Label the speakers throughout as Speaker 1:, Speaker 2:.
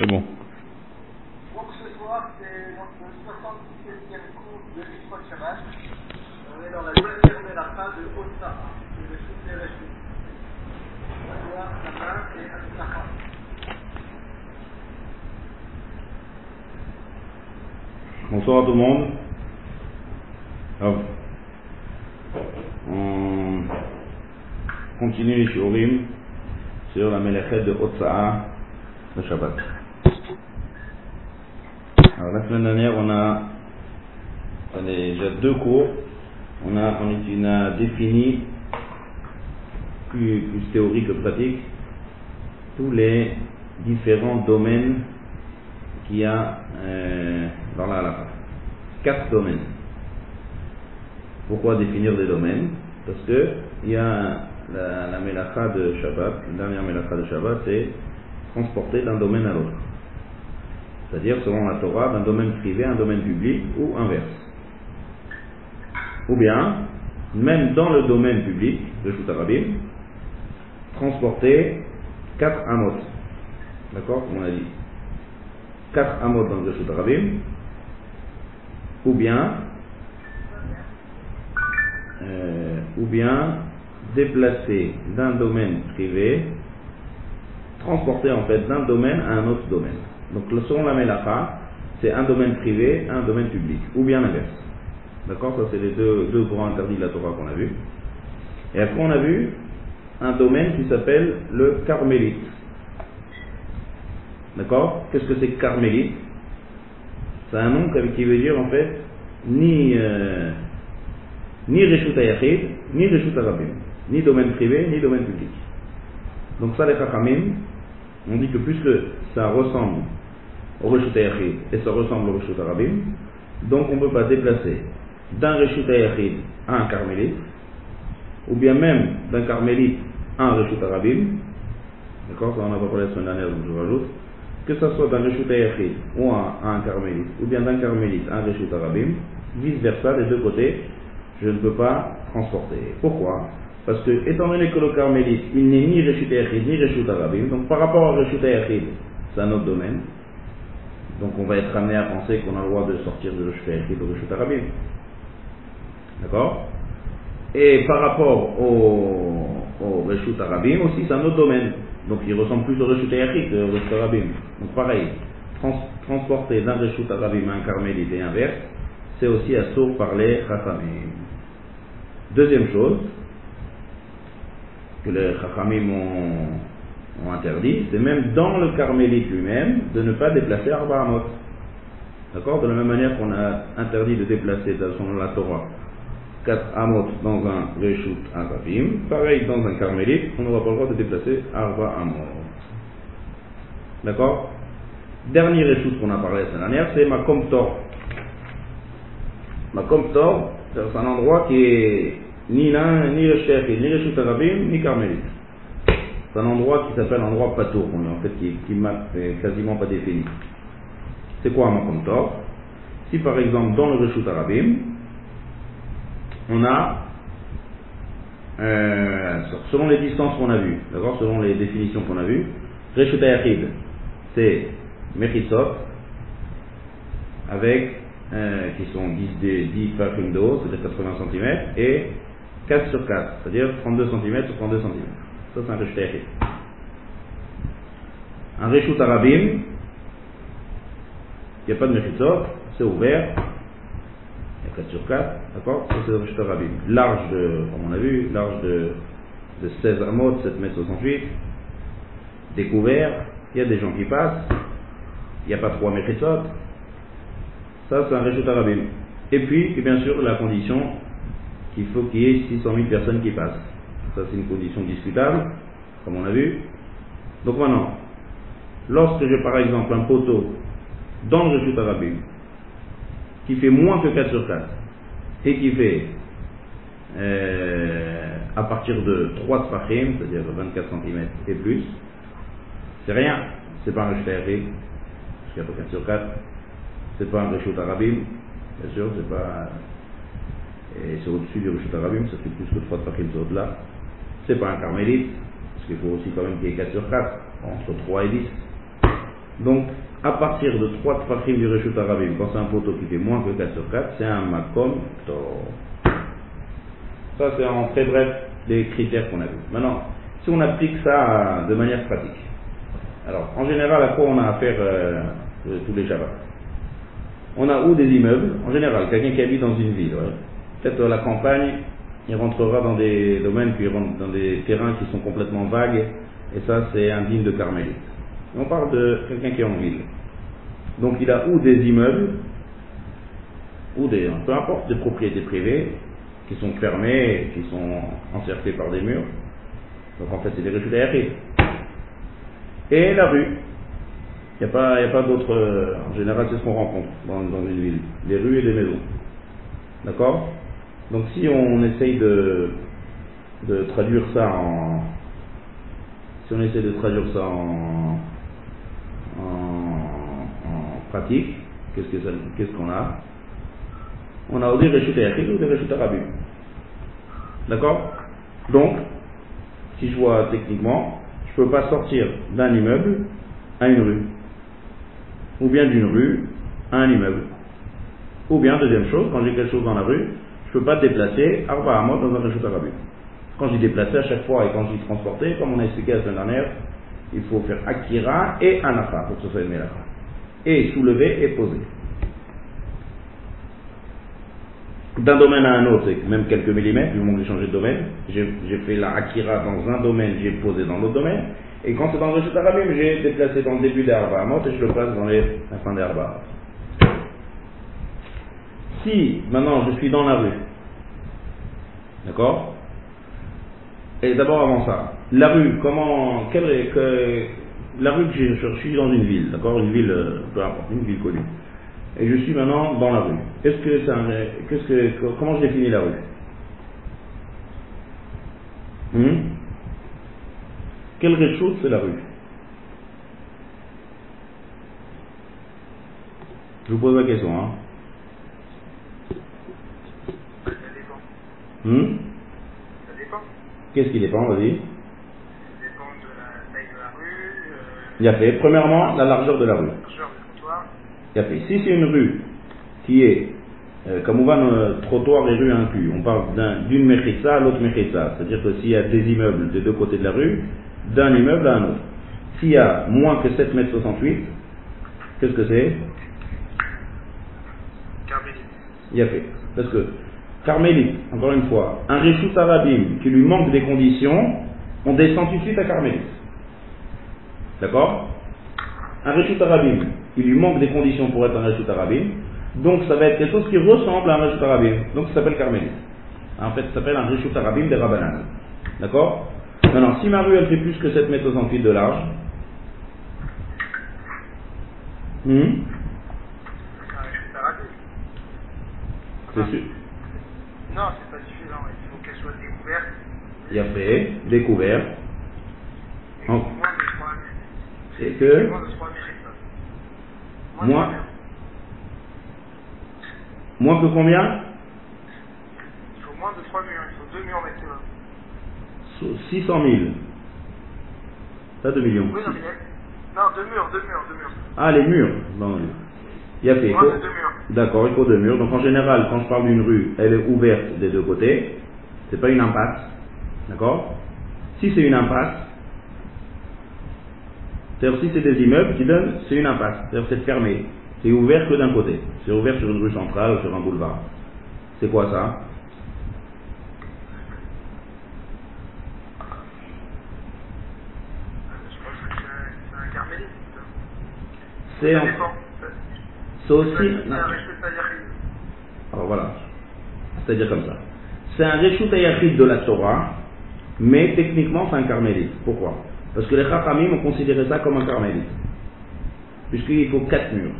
Speaker 1: C'est bon.
Speaker 2: Donc ce soir, c'est notre 77e cours de l'Isra Shabbat. On est dans la dernière mélacha de Otsaha, de Reshut et Reshut. Savoir la main et Atsaha.
Speaker 1: Bonsoir à tout le monde. Hop. On continue les Shurim sur la Melechet de Otsa'a de Shabbat. La semaine dernière, on a, déjà deux cours. On a, on, a défini plus, théorique que pratique tous les différents domaines qu'il y a euh, dans la halakha. Quatre domaines. Pourquoi définir des domaines? Parce que il y a la, la de Shabbat, la dernière mélacha de Shabbat, c'est transporter d'un domaine à l'autre. C'est-à-dire, selon la Torah, d'un domaine privé à un domaine public ou inverse. Ou bien, même dans le domaine public de Shutarabim, transporter quatre amot. D'accord Comme on a dit. Quatre amot dans le Shutarabim. Ou bien, euh, ou bien déplacer d'un domaine privé, transporter en fait d'un domaine à un autre domaine. Donc selon la Melacha, c'est un domaine privé, un domaine public, ou bien l'inverse. D'accord? Ça, c'est les deux, deux grands interdits de la Torah qu'on a vu. Et après, on a vu un domaine qui s'appelle le carmélite. D'accord? Qu'est-ce que c'est carmélite? C'est un nom qui veut dire en fait ni, euh, ni Reshut Ayachid, ni Reshut Arabim. Ni domaine privé, ni domaine public. Donc ça, les Chachamim, on dit que puisque ça ressemble Reshut et ça ressemble au Reshut Arabim, donc on ne peut pas déplacer d'un Reshut Ayachid à un carmélite, ou bien même d'un carmélite à un Reshut Arabim, d'accord, ça on a pas parlé la semaine dernière, donc je rajoute, que ce soit d'un Reshut Ayachid ou à, un carmélite, ou bien d'un carmélite à un Reshut Arabim, vice versa, des deux côtés, je ne peux pas transporter. Pourquoi? Parce que, étant donné que le carmélite, il n'est ni Reshut Ayachid ni Reshut Arabim, donc par rapport au Reshut Ayachid, c'est un autre domaine, donc on va être amené à penser qu'on a le droit de sortir de Ayachid ou Reshut Arabim. D'accord? Et par rapport au, au Reshut aussi, c'est un autre domaine. Donc il ressemble plus au Reshut que au Reshut Arabim. Donc pareil, trans transporter d'un Reshut Arabim à un carmélite inverse, c'est aussi assourd par les Chachamim. Deuxième chose que les Chachamim ont, ont interdit, c'est même dans le carmélite lui-même de ne pas déplacer Arba Amot. D'accord? De la même manière qu'on a interdit de déplacer, selon la Torah, 4 amot dans un reshut arabim, pareil dans un carmélite, on n'aura pas le droit de déplacer arba amot. D'accord? Dernier reshut qu'on a parlé la semaine dernière, c'est Makom Tor. Makom Tor, c'est un endroit qui est ni l'un, ni le chef, ni reshut arabim, ni carmélite. C'est un endroit qui s'appelle endroit patour, en fait qui, qui n'est quasiment pas défini. C'est quoi un Makom Si par exemple dans le reshut arabim, on a, euh, selon les distances qu'on a vues, d'accord, selon les définitions qu'on a vues, Reshut Ayachid, c'est Mechisot, avec, euh, qui sont 10, 10 factums de haut, c'est-à-dire 80 cm, et 4 sur 4, c'est-à-dire 32 cm sur 32 cm. Ça, c'est un Reshut Ayachid. Un Reshut Arabim, il n'y a pas de Mechisot, c'est ouvert, 4 sur 4, d'accord? Ça c'est le Reshut Arabim. Large de, comme on a vu, large de, de 16 amot, 7 mètres 68, découvert, il y a des gens qui passent, il n'y a pas 3 mètres ça c'est un Reshut Arabim. Et puis, bien sûr, la condition qu'il faut qu'il y ait 600 000 personnes qui passent. Ça c'est une condition discutable, comme on a vu. Donc maintenant, lorsque j'ai par exemple un poteau dans le Reshut Arabim, qui fait moins que 4 sur 4 et qui fait euh, à partir de 3 sfachim, c'est-à-dire 24 cm et plus, c'est rien. C'est pas un Reshut parce qu'il n'y a pas 4 sur 4. C'est pas un Reshut Arabim, bien sûr, c'est pas. Et c'est au-dessus du Reshut Arabim, ça fait plus que 3 sfachim, c'est au-delà. C'est pas un carmélite, parce qu'il faut aussi quand même qu'il y ait 4 sur 4, entre 3 et 10. Donc, à partir de 3 tfachim du Reshut Arabim, quand c'est un poteau qui fait moins que 4 sur 4, c'est un makom Ça, c'est en très bref les critères qu'on a vus. Maintenant, si on applique ça de manière pratique. Alors, en général, à quoi on a affaire euh, tous les Shabbats? On a où des immeubles En général, quelqu'un qui habite dans une ville. Peut-être la campagne, il rentrera dans des domaines, rentrent dans des terrains qui sont complètement vagues, et ça, c'est indigne de carmélite. On parle de quelqu'un qui est en ville. Donc, il a ou des immeubles, ou des, peu importe, des propriétés privées, qui sont fermées, qui sont encerclées par des murs. Donc, en fait, c'est des réfugiés Et la rue. Il n'y a pas, pas d'autres. En général, c'est ce qu'on rencontre dans une ville. Les rues et les maisons. D'accord? Donc si on essaye de, de traduire ça en si on essaie de traduire ça en, en, pratique, qu'est-ce qu'on a? On a des Reshut ou des Reshut Arabim. D'accord? Donc, si je vois techniquement, je ne peux pas sortir d'un immeuble à une rue. Ou bien d'une rue à un immeuble. Ou bien, deuxième chose, quand j'ai quelque chose dans la rue, je ne peux pas déplacer Arba Amot dans un Reshut Arabim. Quand je dis déplacer à chaque fois et quand je dis transporter, comme on a expliqué la semaine dernière, il faut faire Akira et Anafa pour que ce soit une Melacha. Et soulever et poser. D'un domaine à un autre, c'est même quelques millimètres, du moment que j'ai changé de domaine. J'ai fait la Akira dans un domaine, j'ai posé dans l'autre domaine. Et quand c'est dans le Reshut Arabim, j'ai déplacé dans le début des Arba Amot et je le place dans la fin des Arba si maintenant je suis dans la rue, d'accord? Et d'abord avant ça, la rue, comment, quelle que, la rue que je, suis dans une ville, d'accord? Une ville, euh, peu importe, une ville connue. Et je suis maintenant dans la rue. Est-ce que c'est qu'est-ce que, comment je définis la rue? Hmm? Quel rez c'est la rue. Je vous pose la question, hein Hmm?
Speaker 2: Ça dépend.
Speaker 1: Qu'est-ce qui dépend, vas-y
Speaker 2: Ça dépend de la taille de la rue.
Speaker 1: Il y a fait, premièrement, la largeur de la rue.
Speaker 2: La largeur du trottoir.
Speaker 1: Il y a fait. Si c'est une rue qui est, euh, comme on va dans trottoir et rue inclus, on parle d'une mechitza à l'autre mechitza. C'est-à-dire que s'il y a des immeubles des deux côtés de la rue, d'un immeuble à un autre. S'il y a moins que 7 mètres 68, qu'est-ce que c'est?
Speaker 2: Carmélite.
Speaker 1: Il y a fait. Parce que Carmélite, encore une fois, un Réchut Arabim qui lui manque des conditions, on descend tout de suite à Carmélite. D'accord? Un Réchut Arabim qui lui manque des conditions pour être un Réchut Arabim, donc ça va être quelque chose qui ressemble à un Réchut Arabim, donc ça s'appelle Carmélite. En fait, ça s'appelle un Réchut Arabim des Rabbanan. D'accord? Maintenant, si ma rue elle fait plus que 7 mètres 68 de large, hmm? C'est sûr.
Speaker 2: Non, c'est pas suffisant. Il faut qu'elle soit découverte.
Speaker 1: Il y a fait, découvert.
Speaker 2: Et moins de 3
Speaker 1: C'est que
Speaker 2: 3
Speaker 1: Moins, que combien
Speaker 2: Il faut moins de 3 murs. Il faut 2 murs maximum.
Speaker 1: 600 000. Pas 2 millions.
Speaker 2: Oui, non, non, 2 murs, 2 murs, 2 murs.
Speaker 1: Ah, les murs. Bon, il y a fait.
Speaker 2: Moins de 2 murs.
Speaker 1: D'accord, il faut deux murs. Donc en général, quand je parle d'une rue, elle est ouverte des deux côtés. C'est pas une impasse. D'accord? Si c'est une impasse, c'est-à-dire si c'est des immeubles qui donnent, c'est une impasse. C'est-à-dire c'est fermé. C'est ouvert que d'un côté. C'est ouvert sur une rue centrale ou sur un boulevard. C'est quoi ça?
Speaker 2: C'est un,
Speaker 1: c'est aussi. Alors voilà. C'est-à-dire comme ça. C'est un Reshut Ayachid de la Torah, mais techniquement c'est un carmélite. Pourquoi? Parce que les Chachamim ont considéré ça comme un carmélite. Puisqu'il faut quatre murs.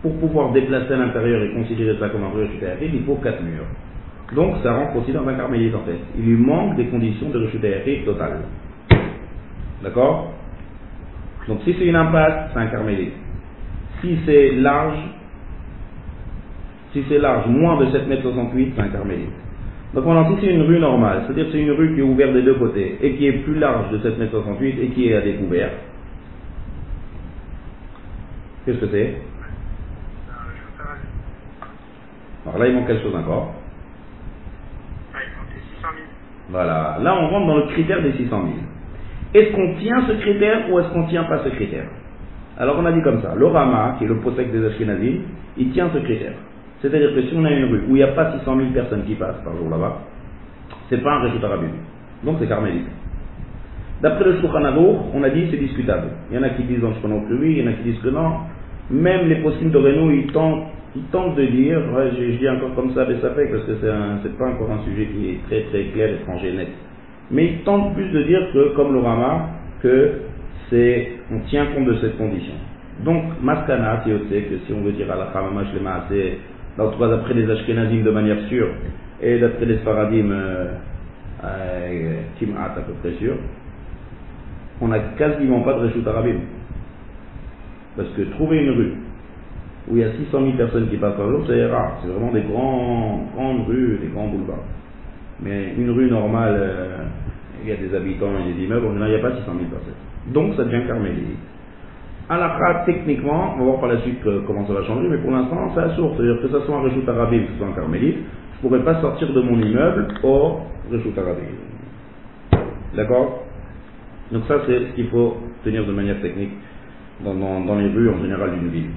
Speaker 1: Pour pouvoir déplacer à l'intérieur et considérer ça comme un Reshut Ayachid, il faut quatre murs. Donc ça rentre aussi dans un carmélite en fait. Il lui manque des conditions de Reshut Ayachid total. D'accord? Donc si c'est une impasse, c'est un carmélite. Si c'est large, si c'est large, moins de 7 mètres 68, c'est un carmélite. Donc on si c'est une rue normale, c'est-à-dire c'est une rue qui est ouverte des deux côtés et qui est plus large de 7 mètres 68 et qui est à découvert. Qu'est-ce que c'est? Alors là, il manque quelque chose encore.
Speaker 2: Il manque les 600 000.
Speaker 1: Voilà. Là, on rentre dans le critère des 600 000. Est-ce qu'on tient ce critère ou est-ce qu'on tient pas ce critère? Alors, on a dit comme ça. Le Rama, qui est le possèque des Ashkenazim, il tient ce critère. C'est-à-dire que si on a une rue où il n'y a pas 600 000 personnes qui passent par jour là-bas, c'est pas un Reshut Arabim. Donc, c'est carmélite. D'après le Shulchan on a dit c'est discutable. Il y en a qui disent Shulchan Aruch que oui, il y en a qui disent que non. Même les possibles de Renault, ils tentent, de dire, je, je dis encore comme ça, mais ça fait parce que c'est pas encore un sujet qui est très très clair, étranger, net. Mais ils tentent plus de dire que, comme le Rama, que c'est, on tient compte de cette condition. Donc, Maskana, c'est que si on veut dire à la Hamama Shlema, c'est, en tout cas d'après les Ashkenazim de manière sûre, et d'après les Faradim, euh, euh, à peu près sûr, on n'a quasiment pas de Reshut Arabim. Parce que trouver une rue où il y a 600 000 personnes qui passent par jour, c'est rare. C'est vraiment des grands, grandes rues, des grands boulevards. Mais une rue normale, euh, il y a des habitants et des immeubles, il n'y a pas 600 000 personnes. Donc ça devient carmélite. Fin, techniquement, on va voir par la suite euh, comment ça va changer, mais pour l'instant, c'est à source. C'est-à-dire que ça soit un Reshut Arabim, que ce soit un carmélite, je ne pourrais pas sortir de mon immeuble hors Reshut Arabim. D'accord? Donc ça, c'est ce qu'il faut tenir de manière technique dans, dans- dans les rues en général d'une ville.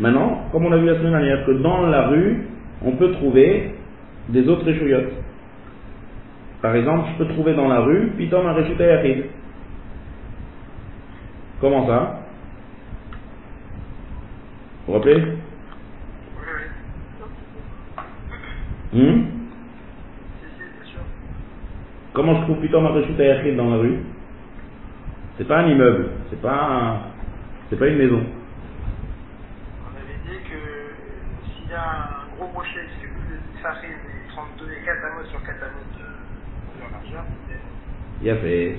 Speaker 1: Maintenant, comme on a vu la semaine dernière, que dans la rue, on peut trouver des autres réchouillottes. Par exemple, je peux trouver dans la rue, Pitom un réchouté Yachid. Comment ça? Vous rappelez?
Speaker 2: Oui, oui. Si, si, c'est sûr.
Speaker 1: Comment je trouve Pitom un réchouté Yachid dans la rue? C'est pas un immeuble, c'est pas un- c'est pas une maison.
Speaker 2: On avait dit que s'il y a un gros rocher qui de Sahib et 32 et 4 amotes sur 4 amotes de, de largeur, c'est-
Speaker 1: Il a fait.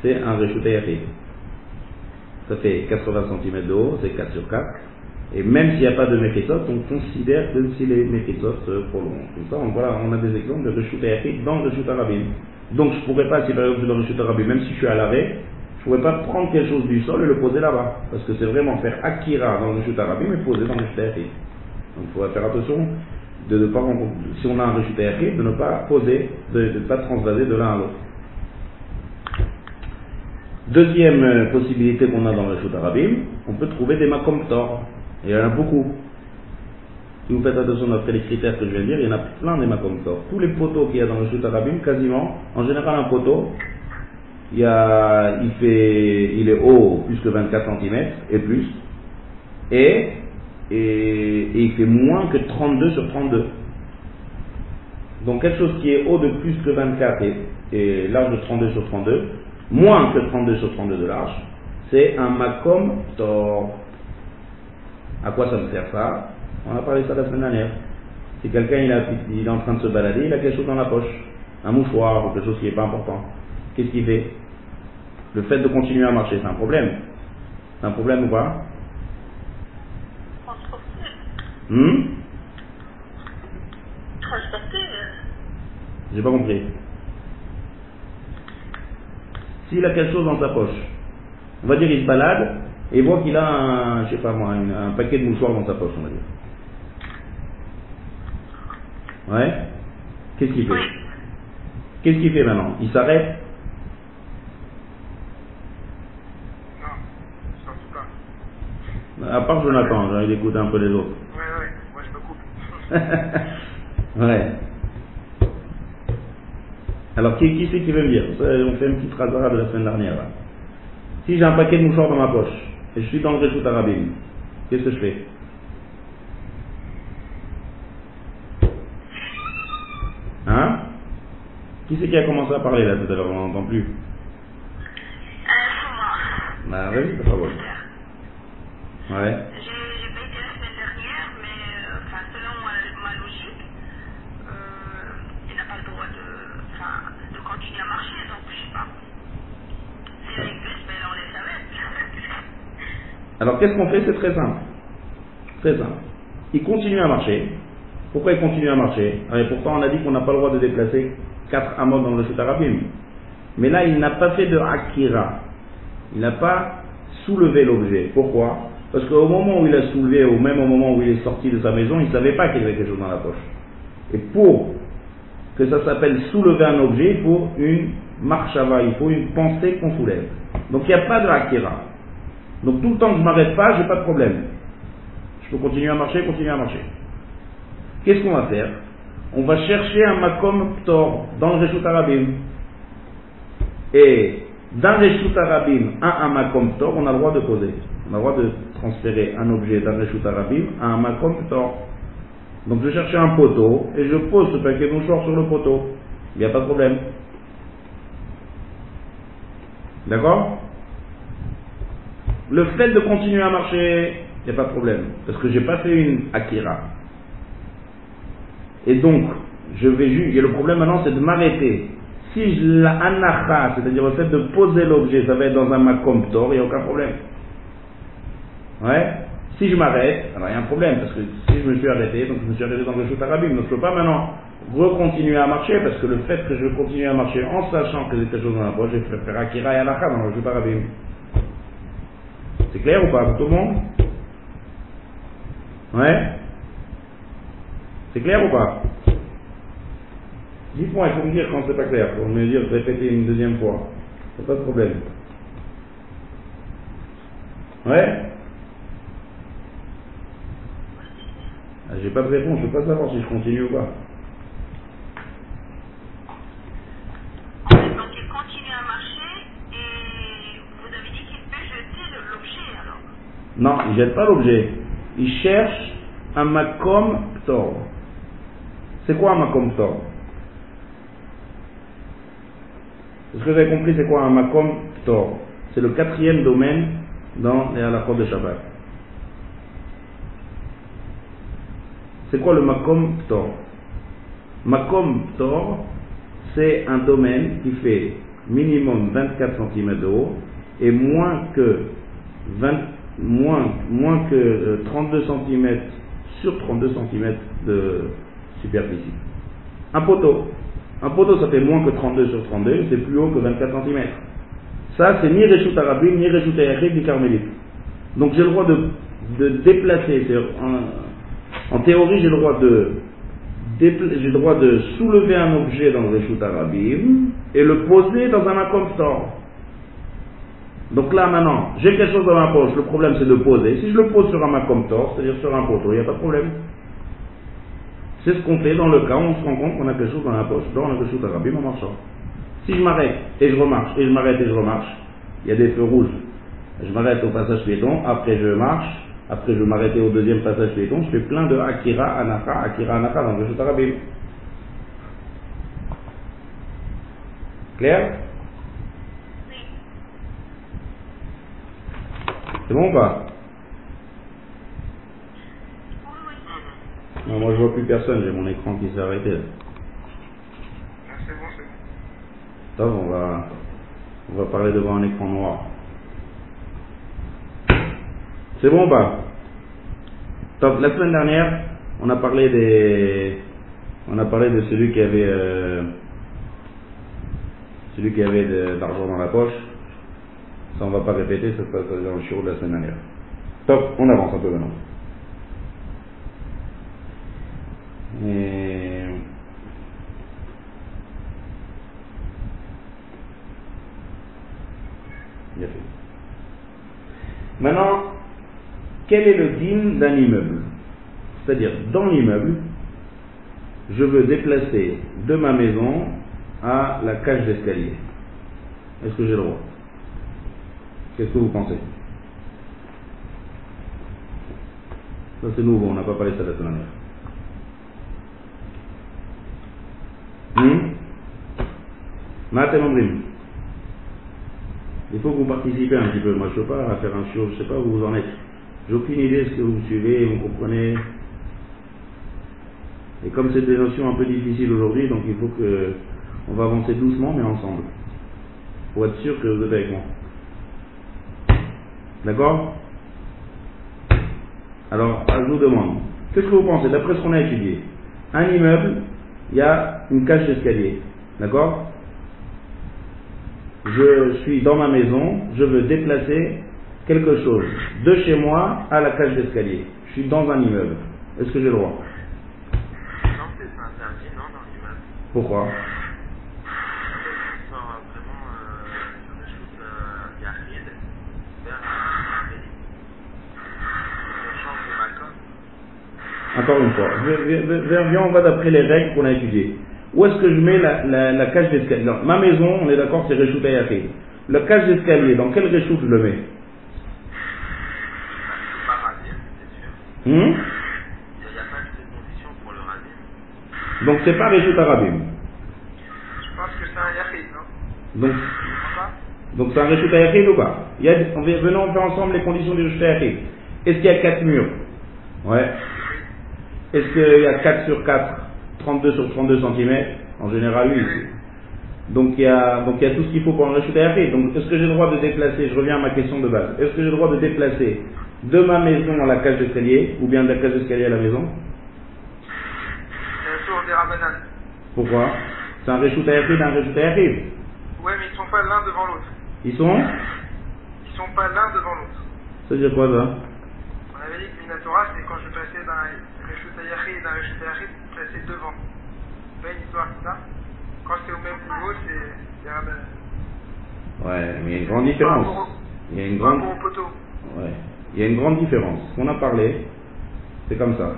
Speaker 1: C'est un réchauffé Yachid. Ça fait 80 cm de haut, c'est 4 sur 4. Et même s'il n'y a pas de Mechitsot, on considère que si les Mechitsot se prolongent. Comme ça, voilà, on a des exemples de réchauffé Yachid dans réchauffé Arabim. Donc je ne pourrais pas, si par exemple je suis dans réchauffé Arabim, même si je suis à l'arrêt, je ne pourrais pas prendre quelque chose du sol et le poser là-bas. Parce que c'est vraiment faire Akira dans réchauffé Arabim et poser dans le réchauffé Yachid. Donc il faudra faire attention de ne pas si on a un réchauffé Yachid, de ne pas poser, de ne pas transvaser de l'un à l'autre. Deuxième euh, possibilité qu'on a dans le Shut Arabim, on peut trouver des Makom Tor. Et il y en a beaucoup. Si vous faites attention après les critères que je viens de dire, il y en a plein des Makom Tor. Tous les poteaux qu'il y a dans le Shut Arabim, quasiment, en général un poteau, il, y a, il, fait, il est haut plus que 24 cm et plus. Et, et, et il fait moins que 32 sur 32. Donc quelque chose qui est haut de plus que 24 et, large de 32 sur 32, moins que 32 sur 32 de large, c'est un Makom Tor. À quoi ça me sert ça On a parlé de ça la semaine dernière. Si quelqu'un il, est en train de se balader, il a quelque chose dans la poche, un mouchoir ou quelque chose qui n'est pas important. Qu'est-ce qu'il fait? Le fait de continuer à marcher, c'est un problème. C'est un problème ou pas? Hmm? J'ai pas compris. S'il a quelque chose dans sa poche, on va dire il se balade et il voit qu'il a un, je sais pas moi, un paquet de mouchoirs dans sa poche, on va dire. Ouais Qu'est-ce qu'il fait. Qu'est-ce qu'il fait maintenant? Il s'arrête?
Speaker 2: Non.
Speaker 1: À part Jonathan, j'ai envie d'écouter un peu les autres.
Speaker 2: Oui, oui, moi je me coupe.
Speaker 1: ouais. Alors, qui, qui c'est qui veut me dire? On fait une petite rasara de la semaine dernière. là. Si j'ai un paquet de mouchoirs dans ma poche et je suis dans le arabine, qu'est-ce que je fais? Hein? Qui c'est qui a commencé à parler là tout à l'heure? On n'entend plus.
Speaker 3: Euh, moi.
Speaker 1: Bah, vas-y, c'est pas bon. Ouais. Alors qu'est-ce qu'on fait? C'est très simple. Très simple. Il continue à marcher. Pourquoi il continue à marcher? Ah, et Pourtant on a dit qu'on n'a pas le droit de déplacer 4 amot dans le Shutarabim. Mais là il n'a pas fait de Akira. Il n'a pas soulevé l'objet. Pourquoi? Parce qu'au moment où il a soulevé, au même au moment où il est sorti de sa maison, il ne savait pas qu'il y avait quelque chose dans la poche. Et pour que ça s'appelle soulever un objet, il faut une marche va, il faut une pensée qu'on soulève. Donc il n'y a pas de akira. Donc tout le temps que je ne m'arrête pas, j'ai pas de problème. Je peux continuer à marcher, continuer à marcher. Qu'est-ce qu'on va faire? On va chercher un makom ptor dans le Reshut. Et le Reshut Arabim, un, un makom ptor, on a le droit de poser. On a le droit de transférer un objet d'un Reshut Arabim à un makom ptor. Donc je cherche un poteau et je pose ce paquet de mouchoirs sur le poteau. Il n'y a pas de problème. D'accord? Le fait de continuer à marcher, il n'y a pas de problème. Parce que j'ai pas fait une akira. Et donc, je vais juste. Et le problème maintenant, c'est de m'arrêter. Si je la anacha, c'est-à-dire le fait de poser l'objet, ça va être dans un makom il n'y a aucun problème. Ouais Si je m'arrête, alors il y a un problème, parce que si je me suis arrêté, donc je me suis arrêté dans le shoot arabim, donc je ne peux pas maintenant recontinuer à marcher, parce que le fait que je continue à marcher en sachant que j'ai quelque chose dans la poche, je vais faire akira et anacha dans le shoot arabim. C'est clair ou pas tout le monde Ouais C'est clair ou pas Dites-moi, il faut me dire quand c'est pas clair, pour me dire répéter une deuxième fois. C'est pas de problème. Ouais ah, J'ai pas de réponse, je peux pas savoir si je continue ou pas.
Speaker 3: Donc il continue à marcher et vous avez dit qu'il peut jeter l'objet alors
Speaker 1: Non, il jette pas l'objet. Il cherche un makom ptor. C'est quoi un makom ptor? Est-ce que vous avez compris c'est quoi un makom ptor? C'est le quatrième domaine dans les halakhot de Shabbat. C'est quoi le makom ptor? Makom ptor, c'est un domaine qui fait minimum 24 cm de haut et moins que 20, moins, moins que euh, 32 cm sur 32 cm de superficie. Un poteau. Un poteau, ça fait moins que 32 sur 32, c'est plus haut que 24 cm. Ça, c'est ni Reshut Arabim, ni Reshut Ayachid, ni Carmélite. Donc j'ai le droit de, de déplacer, en, théorie, j'ai le droit de j'ai le droit de soulever un objet dans le Reshut Arabim et le poser dans un store. Donc là maintenant, j'ai quelque chose dans ma poche, le problème c'est de poser. Si je le pose sur un makom tor, c'est-à-dire sur un poteau, il n'y a pas de problème. C'est ce qu'on fait dans le cas où on se rend compte qu'on a quelque chose dans la poche, dans le Reshut Arabim en marchant. Si je m'arrête et je remarche, et je m'arrête et je remarche, il y a des feux rouges. Je m'arrête au passage piéton, après je marche, après je vais m'arrêter au deuxième passage piéton, je fais plein de Akira Anaka, Akira Anaka dans le Reshut Arabim. Clair
Speaker 3: Oui.
Speaker 1: C'est bon ou pas? Non, moi je vois plus personne, j'ai mon écran qui s'est arrêté. là.
Speaker 2: Ah, c'est bon, c'est bon.
Speaker 1: Top, on va, on va parler devant un écran noir. C'est bon ou pas? Top, la semaine dernière, on a parlé des, on a parlé de celui qui avait, euh, celui qui avait de, de l'argent dans la poche. On va pas répéter, ça se passe dans le show de la semaine dernière. Top, on avance un peu maintenant. Et... Bien fait. Maintenant, quel est le din d'un immeuble? C'est-à-dire, dans l'immeuble, je veux déplacer de ma maison à la cage d'escalier. Est-ce que j'ai le droit? Qu'est-ce que vous pensez? Ça c'est nouveau, on n'a pas parlé de ça la dernière. Omrim. Il faut que vous participez un petit peu. Moi, je ne peux pas faire un show, je ne sais pas où vous en êtes. J'ai aucune idée de ce que vous suivez, vous comprenez. Et comme c'est des notions un peu difficiles aujourd'hui, donc il faut que on va avancer doucement mais ensemble. Pour être sûr que vous êtes avec moi. D'accord Alors, je vous demande, qu'est-ce que vous pensez, d'après ce qu'on a étudié Un immeuble, il y a une cage d'escalier. D'accord Je suis dans ma maison, je veux déplacer quelque chose de chez moi à la cage d'escalier. Je suis dans un immeuble. Est-ce que j'ai le droit?
Speaker 4: Non, c'est interdit, non, dans l'immeuble.
Speaker 1: Pourquoi
Speaker 4: On sort vraiment euh, sur des choses euh, Yahid vers un béni. On change de Malcolm.
Speaker 1: Encore une fois, viens, on va d'après les règles qu'on a étudiées. Où est-ce que je mets la, la, la cage d'escalier? Ma maison, on est d'accord, c'est Réchout Ayahid. La cage d'escalier, dans quel Réchout je le mets? Hmm?
Speaker 4: Le.
Speaker 1: Donc c'est pas Réchout Arabim.
Speaker 2: Je pense que c'est un Yahid, non?
Speaker 1: Donc Donc c'est un Réchout ou pas? Il y a, on va- Venons on fait ensemble les conditions du Réchout. Est-ce qu'il y a 4 murs? Ouais. Est-ce qu'il y a 4 sur 4, 32 sur 32 cm En général, oui. Donc il y a, donc il y a tout ce qu'il faut pour un Réchout Ayahid. Donc est-ce que j'ai le droit de déplacer, je reviens à ma question de base, est-ce que j'ai le droit de déplacer de ma maison à la cage d'escalier ou bien de la cage d'escalier à la maison?
Speaker 2: C'est un tour des Rabbanan.
Speaker 1: Pourquoi? C'est un Réchout Ayahid, un Réchout Ayahid.
Speaker 2: Ouais, mais ils sont pas l'un devant l'autre.
Speaker 1: Ils sont?
Speaker 2: Ils sont pas l'un devant l'autre.
Speaker 1: Ça veut dire quoi ça?
Speaker 2: On avait dit que Minatora, c'est quand je passais d'un Reshut Yahid d'un Reshut Yahid, placé devant. C'est pas une histoire, c'est ça Quand c'est au même niveau, c'est Rabbanan.
Speaker 1: Ouais, mais il y a une grande différence. Il y a une grande... Ouais. Il y a une grande différence. Ce qu'on a parlé, c'est comme ça.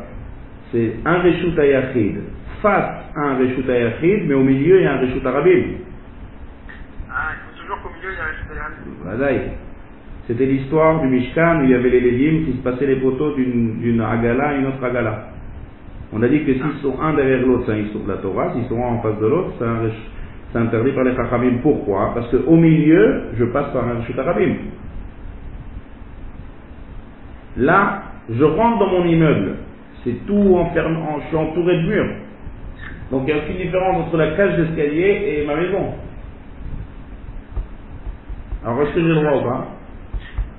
Speaker 1: C'est un Reshut Ayachid face à un Reshut Ayachid, mais au milieu, il y a un Reshut Arabim.
Speaker 2: Ah, il faut toujours qu'au milieu, il y a un Reshut.
Speaker 1: Vadaï. C'était l'histoire du Mishkan où il y avait les Lévim qui se passaient les poteaux d'une d'une Agala à une autre Agala. On a dit que s'ils sont un derrière l'autre, c'est un Issour de la Torah, s'ils sont un en face de l'autre, c'est interdit par les Chachamim. Pourquoi? Parce qu'au milieu, je passe par un Arabim. Là, je rentre dans mon immeuble. C'est tout enfermé, en- je suis entouré de murs. Donc il n'y a aucune différence entre la cage d'escalier et ma maison. Alors est-ce que j'ai le droit ou pas?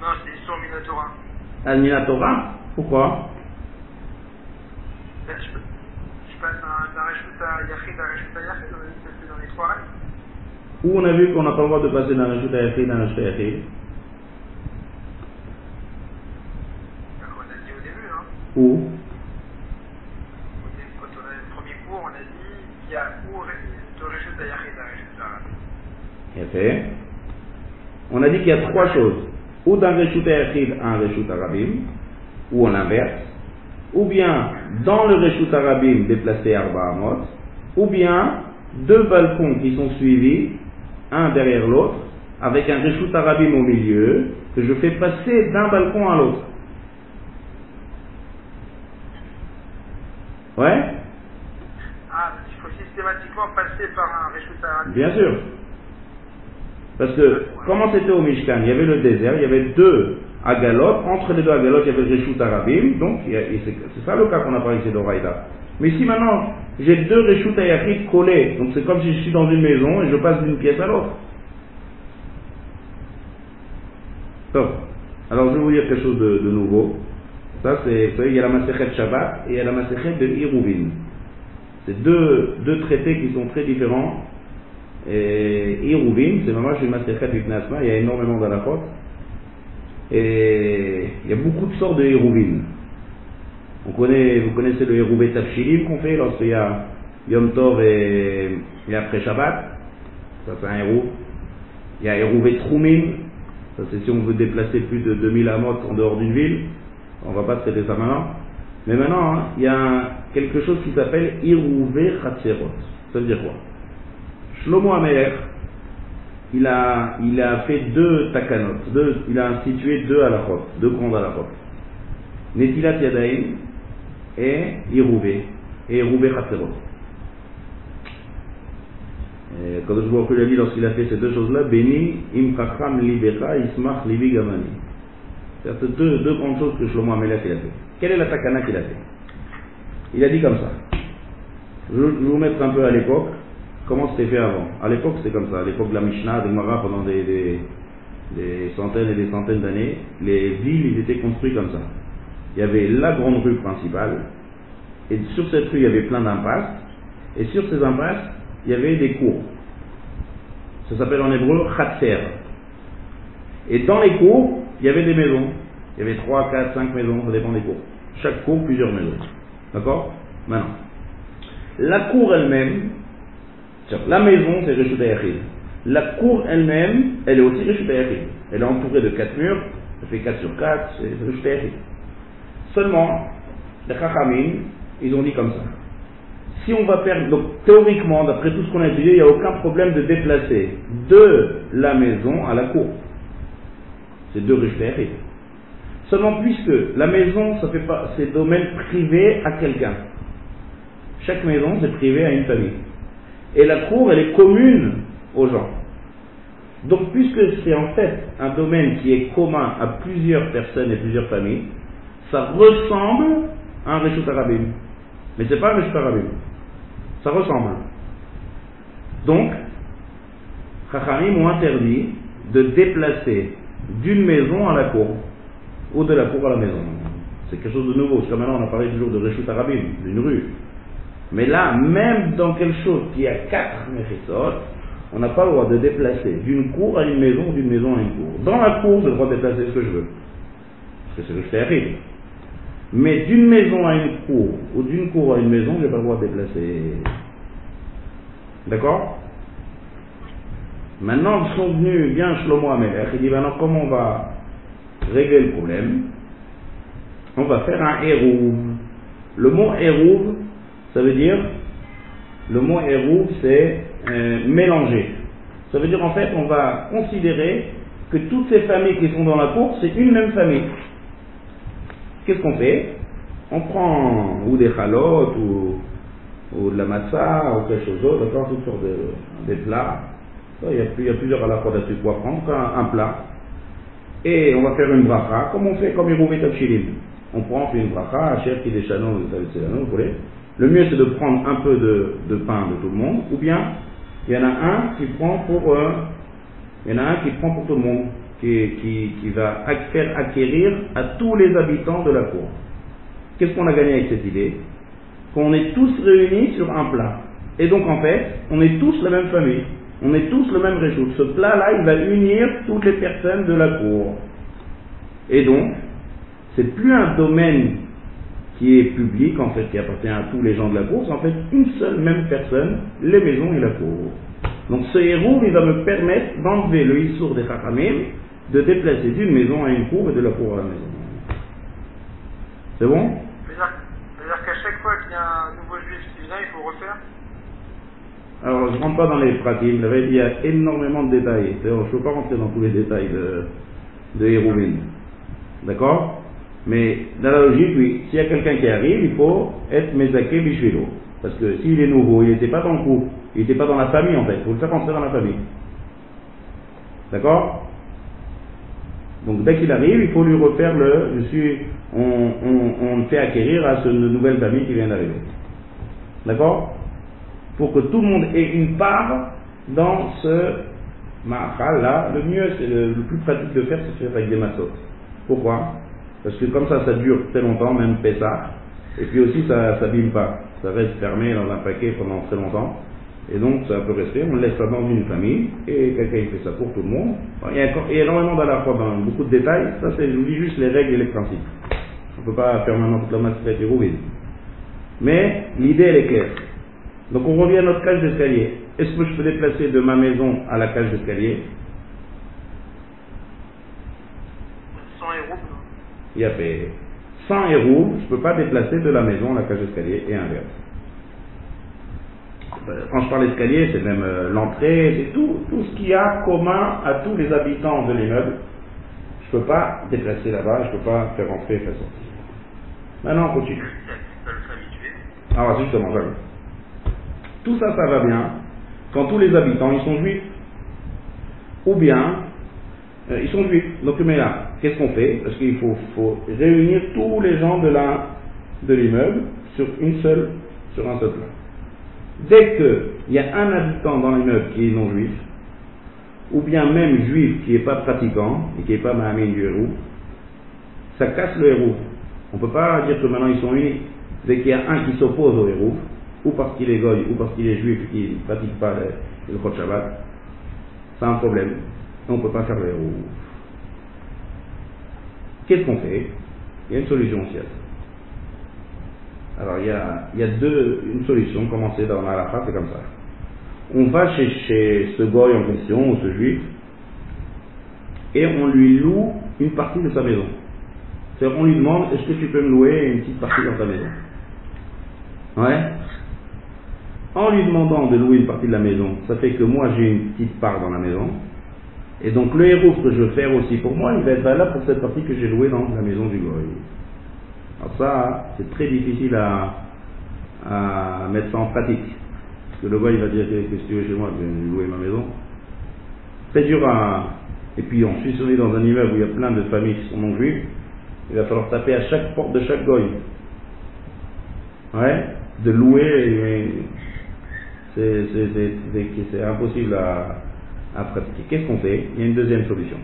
Speaker 2: Non, c'est sur Minatora.
Speaker 1: Alminatora Pourquoi
Speaker 2: Ben, je, peux- je passe d'un d'un Reshut à Yahid à un Reshut à Yahid, on a dit que c'est dans les trois règles.
Speaker 1: Où on a vu qu'on n'a pas le droit de passer d'un Ayachid à un
Speaker 2: On a dit au début, hein.
Speaker 1: Où?
Speaker 2: Quand on a le premier cours, on a dit il y a où de Reshut à Yahid à Reshut à.
Speaker 1: On a dit qu'il y a trois choses. Ou d'un Ayachid à un Reshut Arabim, ou en inverse, ou bien dans le Reshut Arabim déplacer Arba Amot, ou bien deux balcons qui sont suivis, un derrière l'autre, avec un Reshut Arabim au milieu, que je fais passer d'un balcon à l'autre. Ouais?
Speaker 2: Ah, il faut systématiquement passer par un Reshut Yahid.
Speaker 1: Bien sûr. Parce que, comment c'était au Mishkan? Il y avait le désert, il y avait deux agalotes. Entre les deux agalotes, il y avait Reshut Arabim. Donc, c'est ça le cas qu'on a parlé ici d'Oraïda. Mais si maintenant, j'ai deux Reshut Ayachid collés, donc c'est comme si je suis dans une maison et je passe d'une pièce à l'autre. Alors, je vais vous dire quelque chose de, nouveau. Ça, c'est, il y a la Masechet Shabbat et il y a la Masechet de Iruvin. C'est deux, deux traités qui sont très différents. Et c'est vraiment une Masechet du Knasma, il y a énormément d'alachot. Et il y a beaucoup de sortes de Iruvin. On connaît, vous connaissez le Hérouvé Tafshilim qu'on fait lorsqu'il y a Yom Tov et, après Shabbat. Ça, c'est un Hérouv. Il y a Hérouvé Troumim. Ça, c'est si on veut déplacer plus de 2000 amot en dehors d'une ville. On va pas traiter ça maintenant. Mais maintenant, hein, il y a quelque chose qui s'appelle Hérouvé Chatzerot. Ça veut dire quoi? Shlomo Amelech, il a, il a fait deux takanot, deux, il a institué deux halachot, deux grandes halachot. Netilat Yadaim et Hérouvé, et Hérouvé Chatzerot. Et Quand je vois que lui a dit lorsqu'il a fait ces deux choses-là, Béni, Im Chacham Libecha, Ismach Libi Gamani. C'est deux, deux grandes choses que Shlomo Amelech il a fait. Quelle est la takana qu'il a fait? Il a dit comme ça. Je je vous mettre un peu à l'époque, comment c'était fait avant? À l'époque, c'était comme ça. À l'époque de la Mishnah, de Mara, pendant des, centaines et des centaines d'années, les villes, ils étaient construits comme ça. Il y avait la grande rue principale, et sur cette rue, il y avait plein d'impasses, et sur ces impasses, il y avait des cours. Ça s'appelle en hébreu Khatser. Et dans les cours, il y avait des maisons. Il y avait 3, 4, 5 maisons, ça dépend des cours. Chaque cour, plusieurs maisons. D'accord? Maintenant. La cour elle-même, la maison, c'est Hayachid. La cour elle-même, elle est aussi Hayachid. Elle est entourée de 4 murs, ça fait 4 sur 4, c'est Hayachid. Seulement, les Chachamim, ils ont dit comme ça. Si on va faire, donc théoriquement, d'après tout ce qu'on a étudié, il n'y a aucun problème de déplacer de la maison à la cour. C'est deux Hayachid. Seulement puisque la maison, ça fait pas, c'est domaine privé à quelqu'un. Chaque maison, c'est privé à une famille. Et la cour, elle est commune aux gens. Donc, puisque c'est en fait un domaine qui est commun à plusieurs personnes et plusieurs familles, ça ressemble à un Reshut Arabim. Mais c'est pas un Reshut Arabim. Ça ressemble. Donc, Chachamim ont interdit de déplacer d'une maison à la cour ou de la cour à la maison. C'est quelque chose de nouveau. Jusqu'à maintenant, on a parlé toujours de Reshut Arabim, d'une rue. Mais là, même dans quelque chose qui a quatre mérissot, on n'a pas le droit de déplacer d'une cour à une maison, d'une maison à une cour. Dans la cour, j'ai le droit déplacer ce que je veux. Parce que c'est le arrive. Mais d'une maison à une cour, ou d'une cour à une maison, je n'ai pas le droit de déplacer. D'accord? Maintenant, ils sont venus, bien Shlomo Amelech, il dit maintenant comment on va régler le problème? On va faire un hérouv. Le mot hérouv, ça veut dire, le mot hérouv, c'est euh, mélanger. Ça veut dire en fait, on va considérer que toutes ces familles qui sont dans la cour, c'est une même famille. Qu'est-ce qu'on fait? On prend ou des chalotes, ou, de la matzah, ou quelque chose d'autre, d'accord, toutes sortes de plats. Il y, a, plusieurs à la fois là-dessus quoi prendre, un, un, plat. Et on va faire une bracha, comme on fait comme Yerouvet Tafshilim. On prend, on fait une bracha, Hachem qui des chanon, vous voulez. Le mieux c'est de prendre un peu de, de, pain de tout le monde, ou bien il y en a un qui prend pour euh, il y en a un qui prend pour tout le monde, qui, qui, qui va faire acquérir à tous les habitants de la cour. Qu'est-ce qu'on a gagné avec cette idée? Qu'on est tous réunis sur un plat. Et donc en fait, on est tous la même famille. On est tous le même réchaud. Ce plat-là, il va unir toutes les personnes de la cour. Et donc, c'est plus un domaine qui est public, en fait, qui appartient à tous les gens de la cour, c'est en fait une seule même personne, les maisons et la cour. Donc ce héros, il va me permettre d'enlever le Issour des Chachamim, de déplacer d'une maison à une cour et de la cour à la maison. C'est bon?
Speaker 2: C'est-à-dire qu'à chaque fois qu'il y a un nouveau juif qui vient, il faut refaire?
Speaker 1: Alors, je ne rentre pas dans les pratiques, il y a énormément de détails. Je ne peux pas rentrer dans tous les détails de, de Hérouvin. D'accord? Mais dans la logique, oui, s'il y a quelqu'un qui arrive, il faut être Mezaké Bishvilo. Parce que s'il est nouveau, il n'était pas dans le couple, il n'était pas dans la famille en fait, il faut le faire rentrer dans la famille. D'accord? Donc dès qu'il arrive, il faut lui refaire le. Je suis. On, le fait acquérir à cette nouvelle famille qui vient d'arriver. D'accord? Pour que tout le monde ait une part dans ce ma'achal là. Le mieux, c'est le, plus pratique de faire, c'est de faire avec des massot. Pourquoi? Parce que comme ça, ça dure très longtemps, même Pessah. Et puis aussi, ça ne s'abîme pas. Ça reste fermé dans un paquet pendant très longtemps. Et donc, ça peut rester. On laisse ça dans une famille. Et quelqu'un fait ça pour tout le monde. Il y a, il énormément d'à la fois dans beaucoup de détails. Ça, c'est, je vous dis juste les règles et les principes. On ne peut pas faire maintenant toute la masse et rouille. Mais l'idée, elle est claire. Donc on revient à notre cage d'escalier. Est-ce que je peux déplacer de ma maison à la cage d'escalier
Speaker 2: Sans héros
Speaker 1: Il y a fait. Sans héros, je ne peux pas déplacer de la maison la cage d'escalier et inverse. Quand je parle d'escalier, c'est même euh, l'entrée, c'est tout, tout ce qu'il y a commun à tous les habitants de l'immeuble. Je ne peux pas déplacer là-bas, je ne peux pas faire entrer et faire sortir. Maintenant, on continue. Ah, justement, voilà. Tout ça, ça va bien quand tous les habitants, ils sont juifs. Ou bien, euh, ils sont juifs. Donc, mais là, qu'est-ce qu'on fait? Parce qu'il faut, réunir tous les gens de l'immeuble sur un seul plan. Dès qu'il y a un habitant dans l'immeuble qui est non juif, ou bien même juif qui n'est pas pratiquant et qui n'est pas Mahamine du héros, ça casse le héros. On ne peut pas dire que maintenant ils sont unis. Dès qu'il y a un qui s'oppose au héros, ou parce qu'il est goy, ou parce qu'il est juif et ne pratique pas le, le Shabbat, c'est un problème. On ne peut pas faire le héros. Qu'est-ce qu'on fait? Il y a une solution aussi à ça. Alors il y a, une solution, commencer dans la c'est comme ça. On va chez, chez ce goy en question, ou ce juif, et on lui loue une partie de sa maison. C'est-à-dire on lui demande, est-ce que tu peux me louer une petite partie dans ta maison? Ouais En lui demandant de louer une partie de la maison, ça fait que moi j'ai une petite part dans la maison, et donc le héros que je veux faire aussi pour moi, il va être valable pour cette partie que j'ai louée dans la maison du goy. Alors ça, c'est très difficile à, à, mettre ça en pratique. Parce que le goy va dire, que tu veux chez moi, je vais louer ma maison. Très dur à... Et puis on suit sonné dans un immeuble où il y a plein de familles qui sont non juives, il va falloir taper à chaque porte de chaque goy. Ouais, de louer, c'est impossible à, à pratiquer. Qu'est-ce qu'on fait? Il y a une deuxième solution.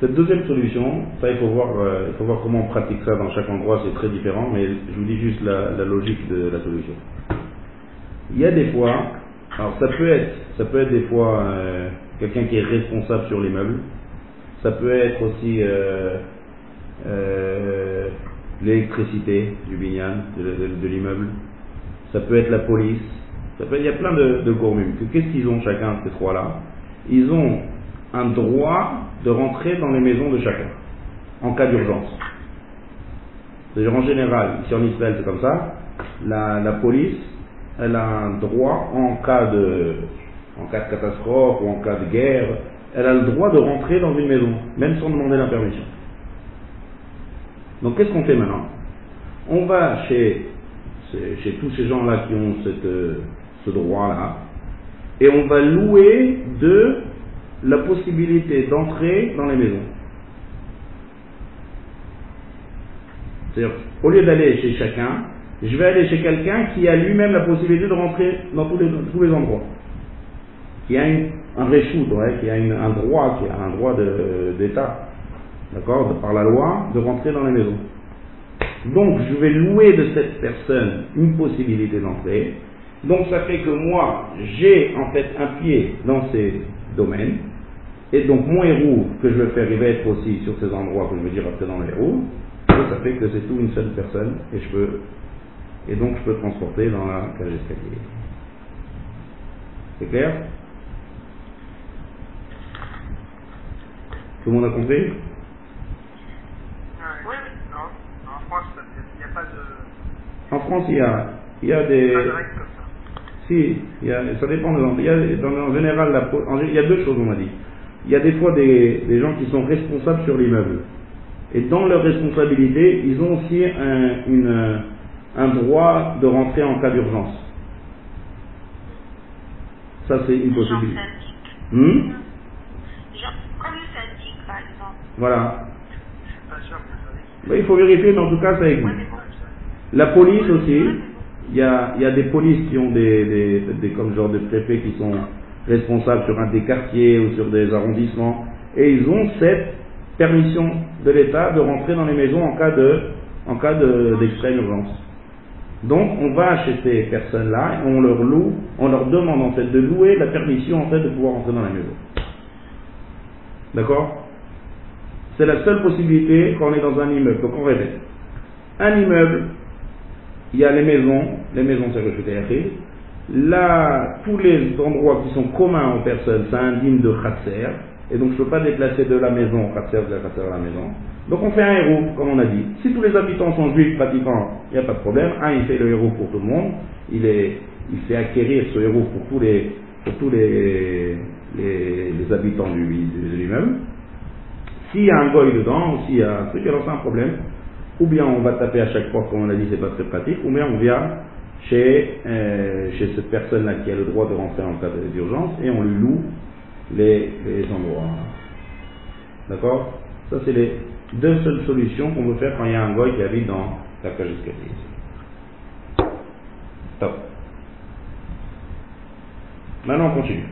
Speaker 1: Cette deuxième solution, ça il faut voir, euh, il faut voir comment on pratique ça dans chaque endroit, c'est très différent, mais je vous dis juste la, logique de la solution. Il y a des fois, alors ça peut être, ça peut être des fois euh, quelqu'un qui est responsable sur l'immeuble, ça peut être aussi euh, l'électricité du de, de l'immeuble, ça peut être la police, il y a plein de, de Qu'est-ce qu'ils ont chacun, ces trois-là? Ils ont un droit de rentrer dans les maisons de chacun, en cas d'urgence. C'est-à-dire en général, ici en Israël c'est comme ça, la, la, police, elle a un droit en cas de, en cas de catastrophe ou en cas de guerre, elle a le droit de rentrer dans une maison, même sans demander la permission. Donc qu'est-ce qu'on fait maintenant? On va chez, chez tous ces gens-là qui ont cette, ce droit-là, et on va louer de la possibilité d'entrer dans les maisons. C'est-à-dire, au lieu d'aller chez chacun, je vais aller chez quelqu'un qui a lui-même la possibilité de rentrer dans tous les, tous les endroits. Qui a un réchout, qui a un droit, qui a un droit d'État, d'accord, par la loi, de rentrer dans les maisons. Donc, je vais louer de cette personne une possibilité d'entrer, donc ça fait que moi, j'ai en fait un pied dans ces domaines, et donc mon héros que je vais faire, il va être aussi sur ces endroits que je vais dire après dans les héros, ça fait que c'est tout une seule personne, et je peux, et donc je peux transporter dans la cage d'escalier. C'est clair? Tout le monde a compris?
Speaker 2: Oui, non. En France, il n'y a pas de.
Speaker 1: En France, il y a, il y a des. Si, il y a, ça dépend de il y a, dans, en général, la, il y a deux choses, on m'a dit. Il y a des fois des, des gens qui sont responsables sur l'immeuble. Et dans leur responsabilité, ils ont aussi un, une, un droit de rentrer en cas d'urgence. Ça, c'est une possibilité.
Speaker 3: Hmm? comme le syndic, par exemple.
Speaker 1: Voilà.
Speaker 2: Je suis pas sûr que
Speaker 1: ça Il faut vérifier, mais en tout cas, ça existe. La police aussi il y a, y a des polices qui ont des, des, des, comme genre de préfets qui sont responsables sur un des quartiers ou sur des arrondissements, et ils ont cette permission de l'État de rentrer dans les maisons en cas de, en cas d'extrême urgence. Donc, on va chez ces personnes-là, on leur loue, on leur demande en fait de louer la permission en fait de pouvoir rentrer dans la maison. D'accord? C'est la seule possibilité quand on est dans un immeuble. Donc on répète. Un immeuble, il y a les maisons, les maisons c'est rejeté Là, tous les endroits qui sont communs aux personnes, ça indigne de khatser, et donc je ne peux pas déplacer de la maison khatser de la khatser à la maison. Donc on fait un héros, comme on a dit. Si tous les habitants sont juifs pratiquants, il n'y a pas de problème. Un, il fait le héros pour tout le monde. Il, est, fait acquérir ce héros pour tous les, habitants de l'immeuble. S'il y a un goy dedans, s'il y a un truc, alors c'est un problème ou bien on va taper à chaque fois, comme on l'a dit, c'est pas très pratique, ou bien on vient chez, euh, chez cette personne-là qui a le droit de rentrer en cas d'urgence et on lui loue les, les endroits. D'accord? Ça, c'est les deux seules solutions qu'on peut faire quand il y a un goy qui habite dans la cage d'escalier. Top. Maintenant, on continue.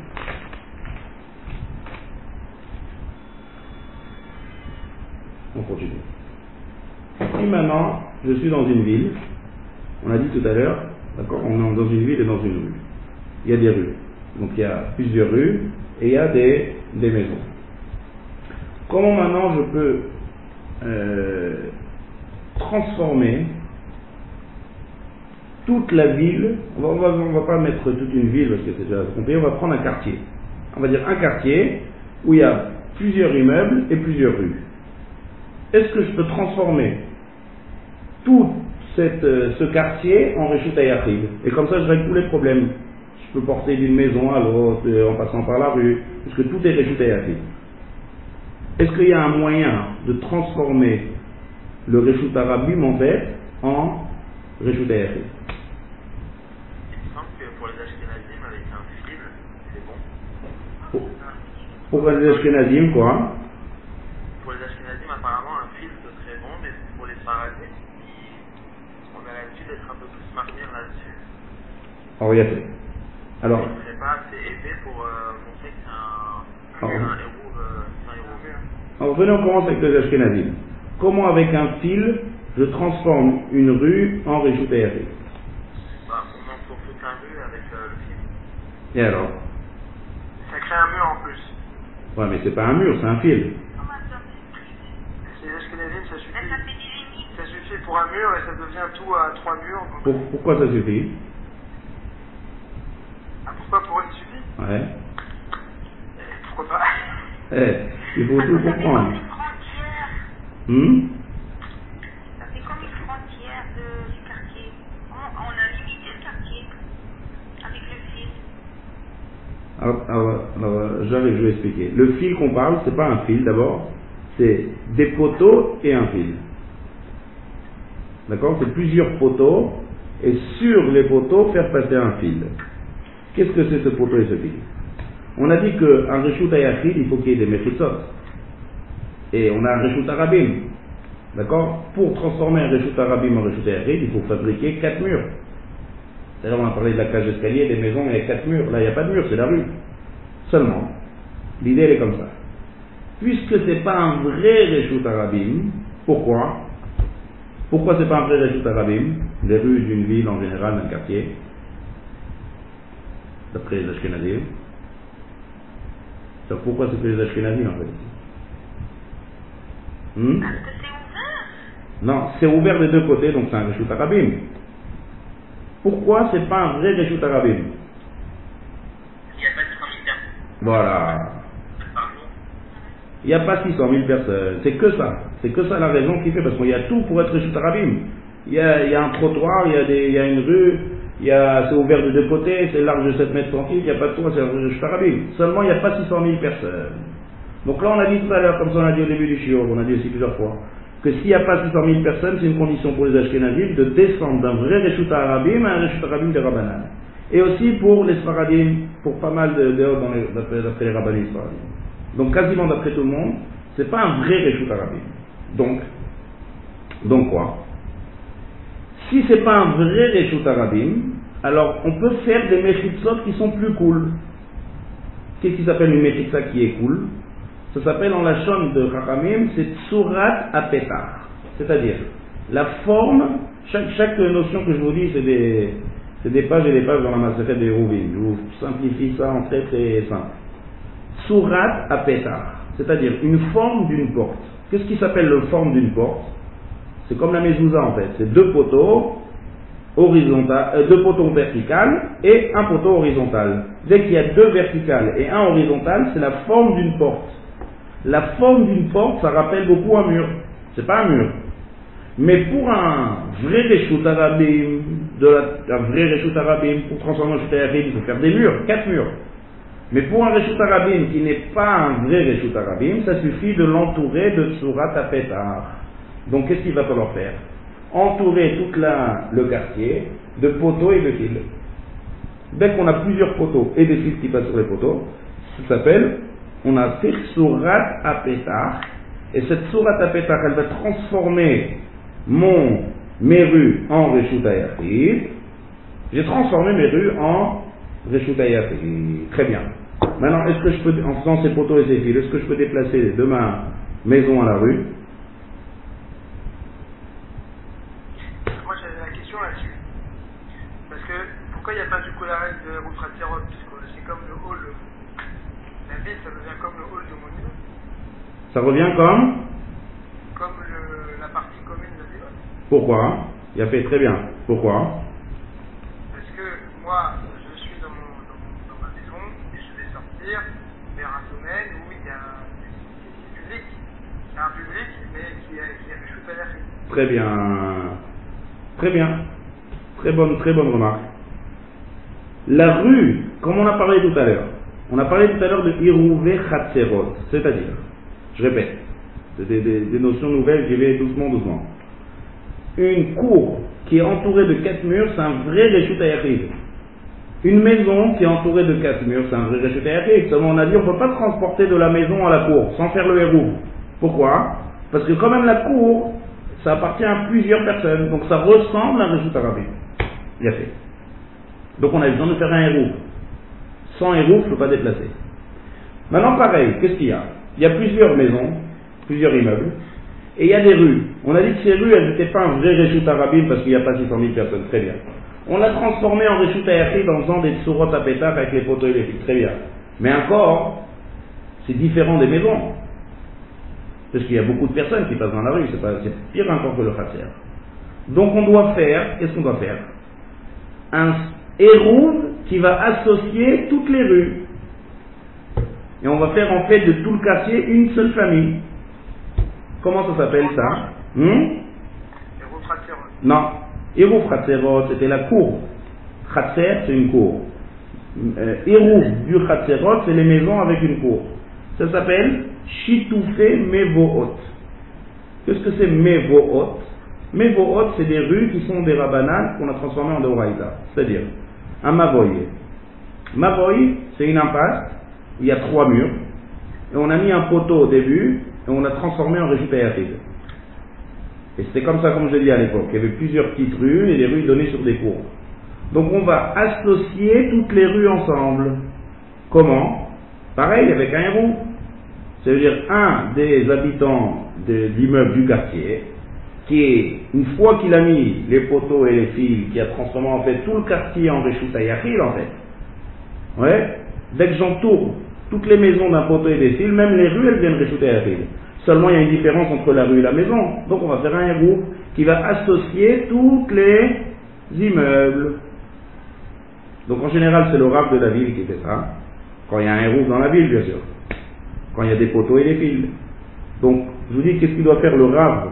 Speaker 1: On continue. Si maintenant, je suis dans une ville, on a dit tout à l'heure, d'accord, on est dans une ville et dans une rue. Il y a des rues. Donc il y a plusieurs rues et il y a des, des maisons. comment maintenant je peux euh, transformer toute la ville, on va, on va, pas mettre toute une ville parce que c'est déjà compliqué, on va prendre un quartier. On va dire un quartier où il y a plusieurs immeubles et plusieurs rues. Est-ce que je peux transformer tout cette, euh, ce quartier en Réchut Ayachid Et comme ça, je règle tous les problèmes. Je peux porter d'une maison à l'autre euh, en passant par la rue, puisque tout est Réchut Ayachid. Est-ce qu'il y a un moyen de transformer le Réchut Arabim en fait en Réchut Ayachid
Speaker 4: Il me semble que pour les Ashkenazim, avec un fil, c'est bon.
Speaker 1: Pour- les Ashkenazim, quoi
Speaker 4: Pour les Ashkenazim, apparemment, un fil, ce serait bon, mais pour les Sfaradim, d'être un peu plus marqués là-dessus.
Speaker 1: Alors, il y a fait. Alors,
Speaker 4: Ce serait pas assez épais pour euh, montrer que c'est un,
Speaker 1: Ah,
Speaker 4: héros, euh,
Speaker 1: alors venez, on commence avec les Ashkenazim. Comment, avec un fil, je transforme une rue en Réchut Ayachid
Speaker 4: Bah, on en faut tout un mur avec euh, le fil.
Speaker 1: Et alors?
Speaker 2: Ça crée un mur en plus.
Speaker 1: Ouais, mais c'est pas un mur, c'est un fil.
Speaker 3: Comment ça s'écrit
Speaker 2: C'est les Ashkenazim, ça
Speaker 3: Elle
Speaker 2: suffit.
Speaker 3: s'appelle des limites.
Speaker 2: Ça suffit pour un mur et ça devient tout à trois murs. donc-
Speaker 1: pourquoi ça suffit?
Speaker 2: Ah, pourquoi pour une suffit
Speaker 1: Ouais.
Speaker 2: Pourquoi pas?
Speaker 1: Eh, il faut tout
Speaker 3: que ça fait
Speaker 1: comprendre.
Speaker 3: comme une frontière.
Speaker 1: Hmm?
Speaker 3: Ça fait comme une frontière de- du quartier. On, on a limité le quartier avec le fil.
Speaker 1: alors, alors, alors, j'arrive, je vais expliquer. Le fil qu'on parle, c'est pas un fil d'abord, c'est des poteaux et un fil. D'accord? C'est plusieurs poteaux, et sur les poteaux, faire passer un fil. Qu'est-ce que c'est ce poteau et ce fil? On a dit qu'un Reshut Ayachid, il faut qu'il y ait des Mechitsot. Et on a un Reshut Arabim. D'accord? Pour transformer un Reshut Arabim en Reshut il faut fabriquer quatre murs. C'est-à-dire, on a parlé de la cage d'escalier, des maisons, il y a quatre murs. Là, il n'y a pas de mur, c'est la rue. Seulement. L'idée, elle est comme ça. Puisque c'est pas un vrai Reshut Arabim, pourquoi? Pourquoi c'est pas un vrai Reshut Arabim Les rues d'une ville en général, d'un quartier, d'après les Ashkenazim. Alors, pourquoi c'est que les Ashkenazim en fait? Hmm?
Speaker 3: Parce que c'est ouvert.
Speaker 1: non, c'est ouvert des deux côtés, donc c'est un Reshut Arabim. Pourquoi c'est pas un vrai Reshut Arabim
Speaker 4: Il n'y a pas de 100 000 personnes
Speaker 1: Voilà. Il n'y a pas 600 000 personnes. C'est que ça. C'est que ça la raison qui fait, parce qu'il y a tout pour être Reshut Arabim. Il y a, un trottoir, il y a, une rue, il y a, c'est ouvert de deux côtés, c'est large de 7 mètres tranquille, il n'y a pas de toit, c'est un Reshut Arabim. Seulement, il n'y a pas 600 000 personnes. Donc là, on a dit tout à l'heure, comme ça on a dit au début du shiur, on a dit aussi plusieurs fois, que s'il n'y a pas 600 000 personnes, c'est une condition pour les Ashkenazim de descendre d'un vrai Reshut Arabim à un Reshut Arabim de Rabbanan. Et aussi pour les Sfaradim, pour pas mal de, de dans les- d'après, les Rabbanim Sfaradim. Donc quasiment d'après tout le monde, c'est pas un vrai Reshut Arabim. Donc, donc quoi? Si c'est pas un vrai Reshut Arabim, alors on peut faire des Mechitzot qui sont plus cool. Qu'est-ce qui s'appelle une Mechitza qui est cool? Ça s'appelle en la chaîne de Chachamim, c'est Tsurat Apetar. C'est-à-dire, la forme, chaque, chaque notion que je vous dis, c'est des, des pages et des pages dans la Maseret de Hérouvim. Je vous simplifie ça en très très simple. Surat Apetar, c'est-à-dire une forme d'une porte. Qu'est-ce qui s'appelle la forme d'une porte C'est comme la mezouza en fait, c'est deux poteaux euh, deux poteaux verticales et un poteau horizontal. Dès qu'il y a deux verticales et un horizontal, c'est la forme d'une porte. La forme d'une porte, ça rappelle beaucoup un mur. C'est pas un mur. Mais pour un vrai Reshut Arabim, de la, un vrai Reshut Arabim, pour transformer en Reshut Arabim, il faut faire des murs, quatre murs. Mais pour un Reshut Arabim qui n'est pas un vrai Reshut Arabim, ça suffit de l'entourer de Tsurat Apetar. Donc qu'est-ce qu'il va falloir faire? Entourer tout le quartier de poteaux et de fils. Dès qu'on a plusieurs poteaux et des fils qui passent sur les poteaux, ça s'appelle, on a fait Tsurat Apetar. Et cette Tsurat Apetar, elle va transformer mon, mes rues en Reshut. J'ai transformé mes rues en Ayachid. Très bien. Maintenant, est-ce que je peux, en faisant ces poteaux et ces fils, est-ce que je peux déplacer de ma maison à la rue?
Speaker 2: Moi j'avais la question là-dessus. Parce que pourquoi il n'y a pas du Kolarek de Roufratirot Puisque c'est comme le hall. La ville ça devient comme le hall de Monument.
Speaker 1: Ça revient comme?
Speaker 2: Comme le- la partie commune de Léon.
Speaker 1: Pourquoi? Il a fait très bien. Pourquoi?
Speaker 2: Parce que moi, je suis dans, mon, dans, mon- dans ma maison et vers un domaine où il y a c'est public. Un public, mais qui est Rishut Hayachid.
Speaker 1: Très bien. Très bien. Très bonne, très bonne remarque. La rue, comme on a parlé tout à l'heure, on a parlé tout à l'heure de Irouvé Khatserot, c'est-à-dire, je répète, des, des- des notions nouvelles, j'y vais doucement, doucement. Une cour qui est entourée de quatre murs, c'est un vrai Hayachid. Une maison qui est entourée de quatre murs, c'est un vrai Hayachid. Seulement, on a dit, on ne peut pas transporter de la maison à la cour sans faire le héros. Pourquoi? Parce que quand même la cour, ça appartient à plusieurs personnes, donc ça ressemble à un Reshut Arabique. Fait. Donc on a besoin de faire un héros. Sans héros, je ne peux pas déplacer. Maintenant, pareil, qu'est-ce qu'il y a? Il y a plusieurs maisons, plusieurs immeubles, et il y a des rues. On a dit que ces rues, elles n'étaient pas un vrai Réchut Arabim parce qu'il n'y a pas 600 000 personnes. Très bien. On l'a transformé en Réchut Ayachid en faisant des tsurot à pétard avec les poteaux électriques. Très bien. Mais encore, c'est différent des maisons. Parce qu'il y a beaucoup de personnes qui passent dans la rue, c'est, pas, pire encore que le khatser. Donc on doit faire, qu'est-ce qu'on doit faire? Un héros qui va associer toutes les rues. Et on va faire en fait de tout le quartier une seule famille. Comment ça s'appelle ça? Hmm? Non. Héros Khatserot, c'était la cour. Khatser, c'est une cour. Euh, Héros du Khatserot, c'est les maisons avec une cour. Ça s'appelle Chitoufé Mevohot. Qu'est-ce que c'est Mevohot? Mevohot, c'est des rues qui sont des rabanan qu'on a transformées en Deoraïta. C'est-à-dire, un Mavoy. Mavoy, c'est une impasse, il y a trois murs, et on a mis un poteau au début, et on l'a transformé en régie Hayatid. Et c'était comme ça, comme je l'ai dit à l'époque. Il y avait plusieurs petites rues, et les rues donnaient sur des cours. Donc on va associer toutes les rues ensemble. Comment? Pareil avec un héros. C'est-à-dire un des habitants de l'immeuble du quartier, qui est, une fois qu'il a mis les poteaux et les fils, qui a transformé en fait tout le quartier en Réchouta en fait. Ouais? Dès que j'entoure toutes les maisons d'un poteau et des fils, même les rues, elles viennent Réchouta. Seulement, il y a une différence entre la rue et la maison. Donc, on va faire un héros qui va associer toutes les immeubles. Donc, en général, c'est le rab de la ville qui fait ça. Quand il y a un héros dans la ville, bien sûr. Quand il y a des poteaux et des fils. Donc, je vous dis, qu'est-ce qu'il doit faire le rab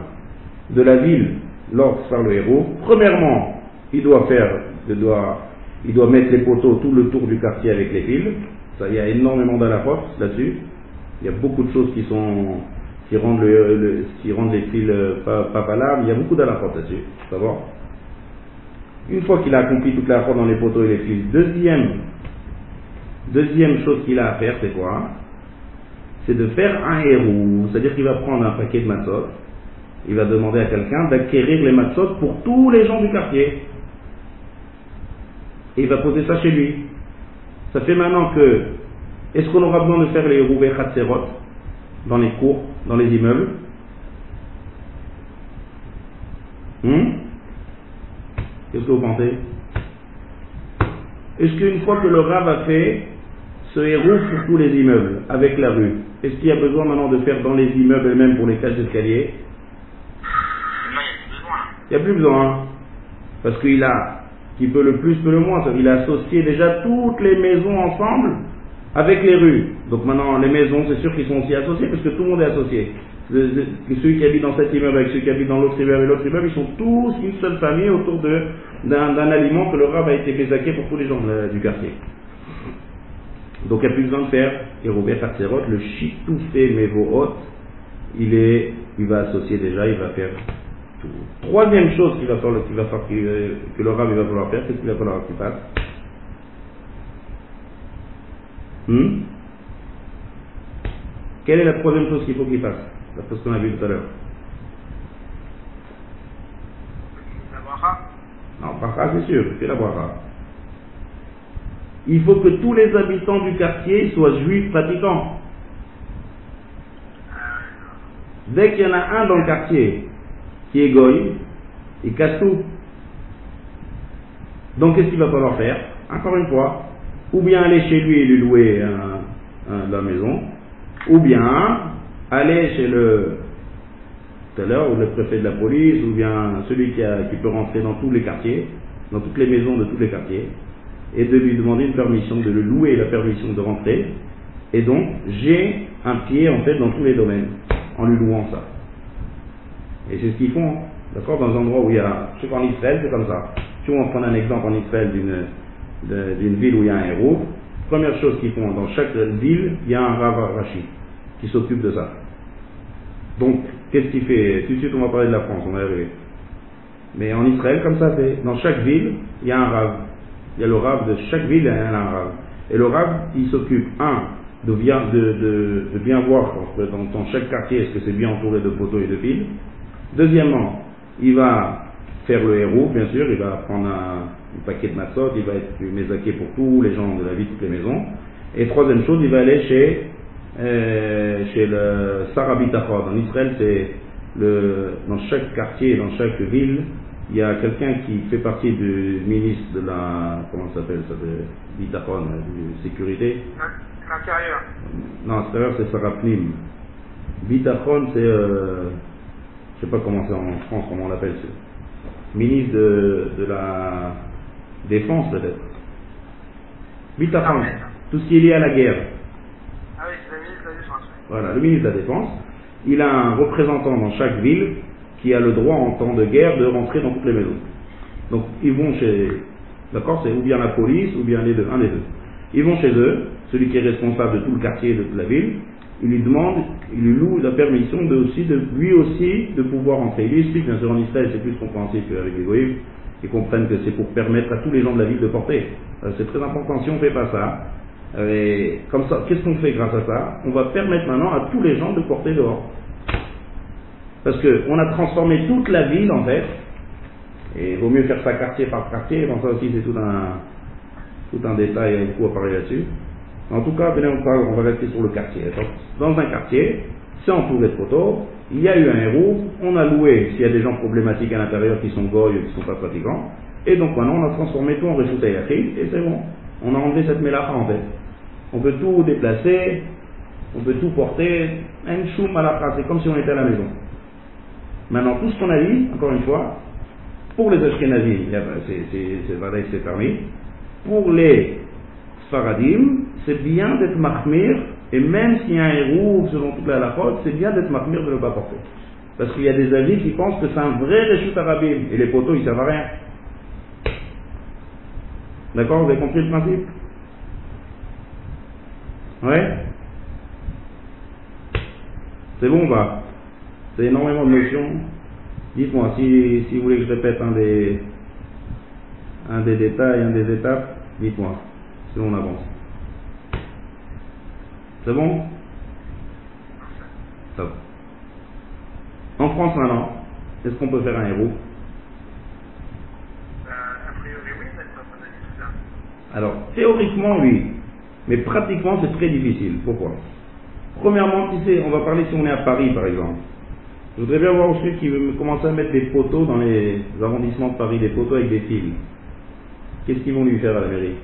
Speaker 1: de la ville lorsque faire le héros? Premièrement, il doit faire, il doit, il doit mettre les poteaux tout le tour du quartier avec les fils. Ça, il y a énormément force là-dessus. Il y a beaucoup de choses qui sont qui rendent, les fils euh, pas, pas valables. Il y a beaucoup d'alaphot là-dessus. Une fois qu'il a accompli toute la fois dans les poteaux et les fils, deuxième, deuxième chose qu'il a à faire, c'est quoi? C'est de faire un héros. C'est-à-dire qu'il va prendre un paquet de matzot. Il va demander à quelqu'un d'acquérir les matzot pour tous les gens du quartier. Et il va poser ça chez lui. Ça fait maintenant que, est-ce qu'on aura besoin de faire les héros Khatserot dans les cours, dans les immeubles Hmm? Qu'est-ce que vous pensez? Est-ce qu'une fois que le Rav a fait ce héros pour tous les immeubles, avec la rue, est-ce qu'il y a besoin maintenant de faire dans les immeubles et même pour les cages d'escalier?
Speaker 4: Non, il n'y a plus besoin.
Speaker 1: Il n'y a plus besoin. Parce qu'il a, qui peut le plus, peut le moins. Il a associé déjà toutes les maisons ensemble avec les rues. Donc maintenant, les maisons, c'est sûr qu'ils sont aussi associés parce que tout le monde est associé. Ceux qui habitent dans cet immeuble avec ceux qui habitent dans l'autre immeuble et l'autre immeuble, ils sont tous une seule famille autour d'un aliment que le rab a été bézaqué pour tous les gens de- du quartier. Donc il n'y a plus besoin de faire Hérobert Hatserot, le Chitoufé Mevohot, il est, il va associer déjà, il va faire tout. Troisième chose qu'il va va euh, que le rab il va falloir faire, qu'est-ce qu'il va falloir qu'il fasse Hmm? Quelle est la troisième chose qu'il faut qu'il fasse D'après ce qu'on a vu tout à l'heure.
Speaker 2: La bracha.
Speaker 1: Non, ça, c'est sûr, c'est la bracha. Il faut que tous les habitants du quartier soient juifs pratiquants. Dès qu'il y en a un dans le quartier qui est goy, il casse tout. Donc qu'est-ce qu'il va falloir faire Encore une fois, ou bien aller chez lui et lui louer un- un- la maison, ou bien aller chez le l'heure, ou le préfet de la police, ou bien celui qui, a- qui peut rentrer dans tous les quartiers, dans toutes les maisons de tous les quartiers, et de lui demander une permission, de le louer la permission de rentrer. Et donc, j'ai un pied en fait dans tous les domaines, en lui louant ça. Et c'est ce qu'ils font, d'accord Dans un endroit où il y a, je sais qu'en Israël, c'est comme ça. Si on prend un exemple en Israël d'une ville où il y a un héros, première chose qu'ils font, dans chaque ville, il y a un Rav Rashi qui s'occupe de ça. Donc, qu'est-ce qu'il fait? Tout de suite, on va parler de la France, on va y arriver. Mais en Israël, comme ça, dans chaque ville, il y a un Rav. Il y a le Rav de chaque ville, il y a un Rav. Et le Rav, il s'occupe, un, de bien, de, bien voir dans, dans chaque quartier, est-ce que c'est bien entouré de poteaux et de fils. Deuxièmement, il va faire le héros, bien sûr, il va prendre un, un paquet de matzot, il va être mésaqué pour tous les gens de la vie, toutes les maisons. Et troisième chose, il va aller chez, euh, chez le Sarabitachod. En Israël, c'est le, dans chaque quartier, dans chaque ville, il y a quelqu'un qui fait partie du ministre de la, comment ça s'appelle ça, de Bitachon, de sécurité.
Speaker 2: L'intérieur.
Speaker 1: Non, extérieur, c'est Sarapnim. Bitachon, c'est, euh, je sais pas comment c'est en France, comment on l'appelle, ministre de, de la défense peut-être. Bitachon,
Speaker 2: Armée.
Speaker 1: tout ce qui est lié à la guerre.
Speaker 2: Ah oui, c'est la ministre de la Défense.
Speaker 1: Voilà, le ministre de la Défense, il a un représentant dans chaque ville qui a le droit en temps de guerre de rentrer dans toutes les maisons. Donc ils vont chez, d'accord, c'est ou bien la police ou bien les deux, un des deux. Ils vont chez eux, celui qui est responsable de tout le quartier, de toute la ville, il lui demande, il lui loue la permission de aussi, de lui aussi, de pouvoir entrer. Il lui explique, bien sûr en Israël c'est plus compréhensif qu'avec les goïms, ils comprennent que c'est pour permettre à tous les gens de la ville de porter. Euh, C'est très important, si on ne fait pas ça, euh, et comme ça, qu'est-ce qu'on fait grâce à ça? On va permettre maintenant à tous les gens de porter dehors. Parce qu'on a transformé toute la ville en fait, et il vaut mieux faire ça quartier par quartier, bon ça aussi c'est tout un, tout un détail, il y a beaucoup à parler là-dessus. En tout cas, venez, on va, rester sur le quartier. Dans un quartier, c'est entouré de poteaux, il y a eu un héros, on a loué s'il y a des gens problématiques à l'intérieur qui sont goy qui ne sont pas pratiquants, et donc maintenant on a transformé tout en Hayachid, et c'est bon. On a enlevé cette mélacha en fait. On peut tout déplacer, on peut tout porter, un choum à c'est comme si on était à la maison. Maintenant, tout ce qu'on a dit, encore une fois, pour les Ashkenazim, il y a- c'est- c'est permis. Pour les Sfaradim, c'est bien d'être mahmir, et même s'il y a un héros selon toute la halachot, c'est bien d'être mahmir de ne pas porter. Parce qu'il y a des avis qui pensent que c'est un vrai Reshut Arabim, et les poteaux, ils servent à rien. D'accord Vous avez compris le principe? Ouais? C'est bon, bah C'est énormément de notions. Dites-moi, si, si vous voulez que je répète un des, un des détails, un des étapes, dites-moi. Sinon on avance. C'est bon Top. En France maintenant, est-ce qu'on peut faire un héros?
Speaker 2: Euh, a priori, oui, mais ça pas donné tout ça.
Speaker 1: Alors, théoriquement, oui. Mais pratiquement, c'est très difficile. Pourquoi? Premièrement, tu sais, on va parler si on est à Paris, par exemple. Je voudrais bien voir celui qui veut me commencer à mettre des poteaux dans les arrondissements de Paris, des poteaux avec des fils. Qu'est-ce qu'ils vont lui faire à la mairie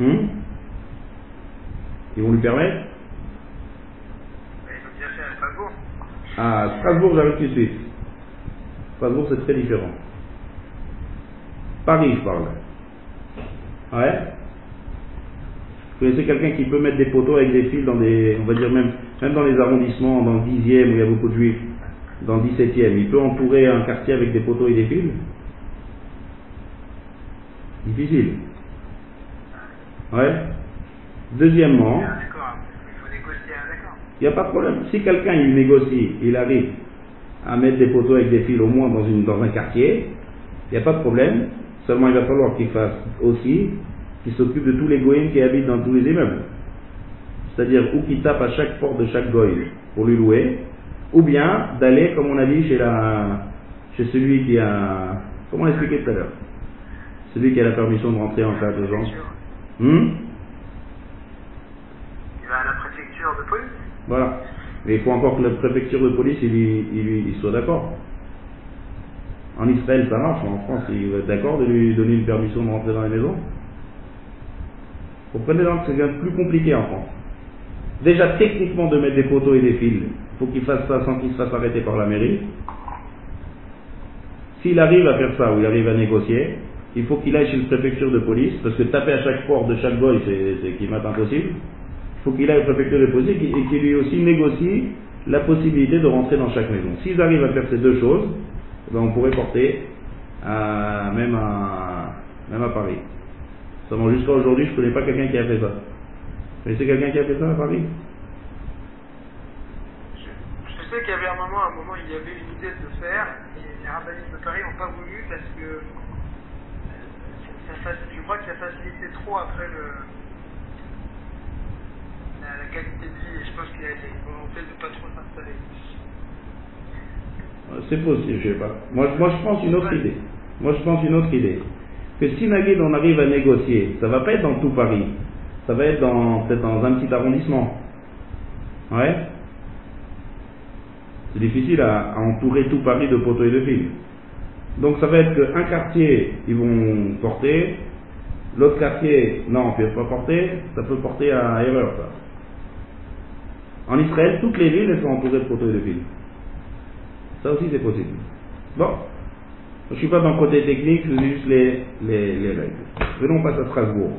Speaker 1: Hum Ils vont lui permettre
Speaker 2: à Strasbourg.
Speaker 1: De suite. Strasbourg, c'est très différent. Paris, je parle. Ouais Vous connaissez quelqu'un qui peut mettre des poteaux avec des fils dans des, on va dire même, même dans les arrondissements, dans le 10e où il y a beaucoup de juifs, dans le 17e, il peut entourer un quartier avec des poteaux et des fils? Difficile. Ouais Deuxièmement,
Speaker 2: Ah, il
Speaker 1: n'y a pas de problème. Si quelqu'un il négocie, il arrive à mettre des poteaux avec des fils au moins dans, une, dans un quartier, il n'y a pas de problème. Seulement il va falloir qu'il fasse aussi, qu'il s'occupe de tous les goïms qui habitent dans tous les immeubles. C'est-à-dire ou qu'il tape à chaque porte de chaque goïm pour lui louer, ou bien d'aller, comme on a dit, chez, la, chez celui qui a... Comment expliquer tout à l'heure? Celui qui a la permission de rentrer en cas d'urgence. Hmm
Speaker 2: Il va à la préfecture de police.
Speaker 1: Voilà. Mais il faut encore que la préfecture de police il, soit d'accord. En Israël, ça marche. En France, il va être d'accord de lui donner une permission de rentrer dans la maison. Vous comprenez donc que c'est bien plus compliqué en France. déjà techniquement de mettre des poteaux et des fils, il faut qu'il fasse ça sans qu'il se fasse arrêter par la mairie. S'il arrive à faire ça ou il arrive à négocier, il faut qu'il aille chez le préfecture de police, parce que taper à chaque porte de chaque boy, c'est qui impossible. Faut qu'il aille au préfecture de police et qu'il lui aussi négocie la possibilité de rentrer dans chaque maison. S'ils arrivent à faire ces deux choses, ben on pourrait porter même, à, même à Paris. Seulement jusqu'à aujourd'hui, je ne connais pas quelqu'un qui a fait ça. Mais c'est quelqu'un qui a fait ça à Paris
Speaker 2: Je, sais qu'il y avait un moment, un moment, il y avait une idée de faire, et les rabbins de Paris n'ont pas voulu parce que ça, je crois que ça facilitait trop après le, la, la qualité de vie, et je pense qu'il y a une volonté de ne pas trop s'installer.
Speaker 1: C'est possible, je sais pas. Moi, moi, je pense une autre idée. Moi, je pense une autre idée. Que si Nagid, on arrive à négocier, ça va pas être dans tout Paris. Ça va être dans, peut-être dans un petit arrondissement. Ouais. C'est difficile à, à, entourer tout Paris de poteaux et de fils. Donc ça va être qu'un quartier, ils vont porter, l'autre quartier, non, ils ne peuvent pas porter, ça peut porter à erreur, ça. En Israël, toutes les villes, sont entourées de et de fils. Ça aussi, c'est possible. Bon. Je ne suis pas dans le côté technique, je dis juste les, les, les règles. Venons, on passe à Strasbourg.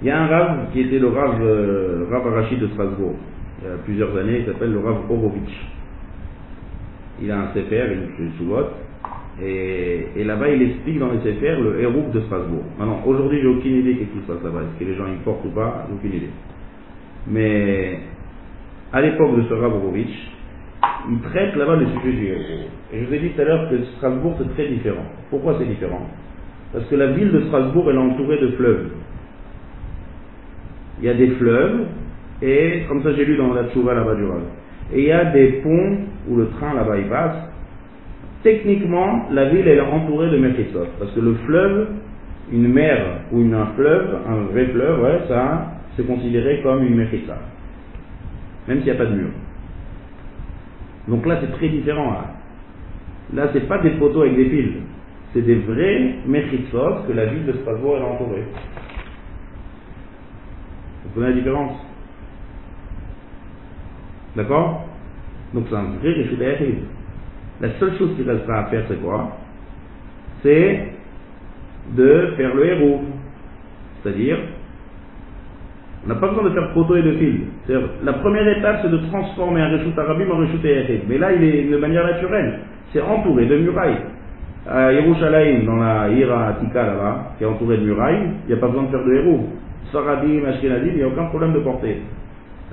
Speaker 1: Il y a un rave qui était le rave, euh, Arachid de Strasbourg. Il y a plusieurs années, il s'appelle le rave Horowitz. Il a un CFR, une sous et, et là-bas, il explique dans les CFR le héros de Strasbourg. Maintenant, aujourd'hui, j'ai aucune idée qu'est-ce qui se passe là-bas. Est-ce que les gens y portent ou pas aucune idée. Mais à l'époque de rave Horowitz, il traite là-bas le sujet héros. Et je vous ai dit tout à l'heure que Strasbourg, c'est très différent. Pourquoi c'est différent? Parce que la ville de Strasbourg, elle est entourée de fleuves. Il y a des fleuves, et comme ça j'ai lu dans la Tchouva là-bas du Rav. Et il y a des ponts où le train là-bas il passe. Techniquement, la ville elle est entourée de Mephisot. Parce que le fleuve, une mer ou une, un fleuve, un vrai fleuve, ouais, ça, c'est considéré comme une Mechissa. Même s'il n'y a pas de mur. Donc là, c'est très différent. Là, là c'est pas des poteaux avec des fils. C'est des vrais Mechissot que la ville de Strasbourg a entourée. Vous comprenez la différence? D'accord? Donc c'est un vrai Ayachid. La seule chose qui restera à faire, c'est quoi? C'est de faire le héros. C'est-à-dire, on n'a pas besoin de faire poteau et de fil. La première étape, c'est de transformer un Réchut Arabim en Réchut Ayachid. Mais là, il est de manière naturelle. C'est entouré de murailles. À Yerushalayim, dans la Ira Tika là-bas, qui est entouré de murailles, il n'y a pas besoin de faire de héros. Saradim, Ashkenazim, il n'y a aucun problème de porter.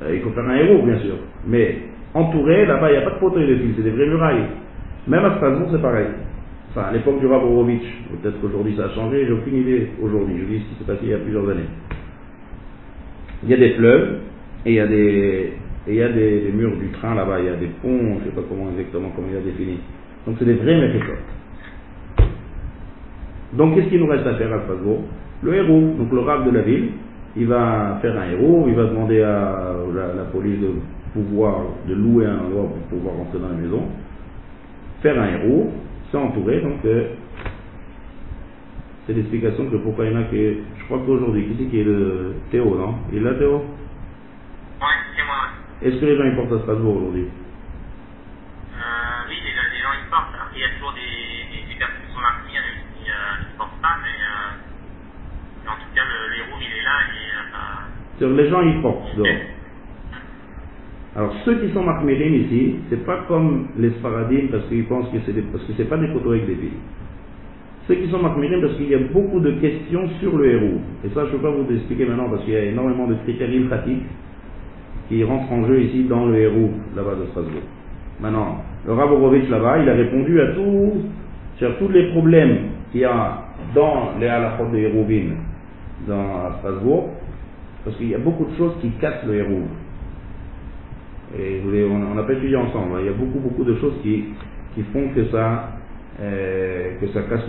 Speaker 1: Euh, il faut faire un héros, bien sûr. Mais entouré, là-bas, il n'y a pas de poteau et de fil, c'est des vraies murailles. Même à Strasbourg, c'est pareil. Enfin, à l'époque du Rav Horowitz, peut-être qu'aujourd'hui ça a changé, j'ai aucune idée aujourd'hui. Je dis ce qui s'est passé il y a plusieurs années. Il y a des fleuves, et il y a des, murs du train là-bas, il y a des ponts, je ne sais pas comment exactement, comment il a défini. Donc c'est des vrais méthodes. Donc qu'est-ce qu'il nous reste à faire à Strasbourg? Le héros, donc le rave de la ville, il va faire un héros, il va demander à la, la, police de pouvoir, de louer un endroit pour pouvoir rentrer dans la maison, faire un héros, s'entourer, donc euh, c'est l'explication de pourquoi il y en a qui, je crois qu'aujourd'hui, qui c'est qui est le Théo, non? Il est là Théo?
Speaker 4: Ouais, c'est moi.
Speaker 1: Est-ce que les gens ils portent à Strasbourg aujourd'hui?
Speaker 4: Euh, oui, les, les gens ils portent. Après, il y a toujours des, des, personnes qui sont marquées, même qui euh, ne portent pas, mais, euh, mais en tout cas, le, le héros, il est là et euh,
Speaker 1: les gens ils portent dehors. Alors ceux qui sont marmérines ici, c'est pas comme les Sfaradim parce qu'ils pensent que c'est parce que c'est pas des photos avec des villes. Ceux qui sont marmérines parce qu'il y a beaucoup de questions sur le héros. Et ça je ne peux pas vous expliquer maintenant parce qu'il y a énormément de critères pratiques qui rentrent en jeu ici dans le héros là-bas de Strasbourg. Maintenant, le Raborovitch là-bas, il a répondu à tout, sur tous les problèmes qu'il y a dans les halachot de Hérovin dans Strasbourg, parce qu'il y a beaucoup de choses qui cassent le héros. Et on n'a pas étudié ensemble. Il y a beaucoup, beaucoup de choses qui, font que ça, que sarcas.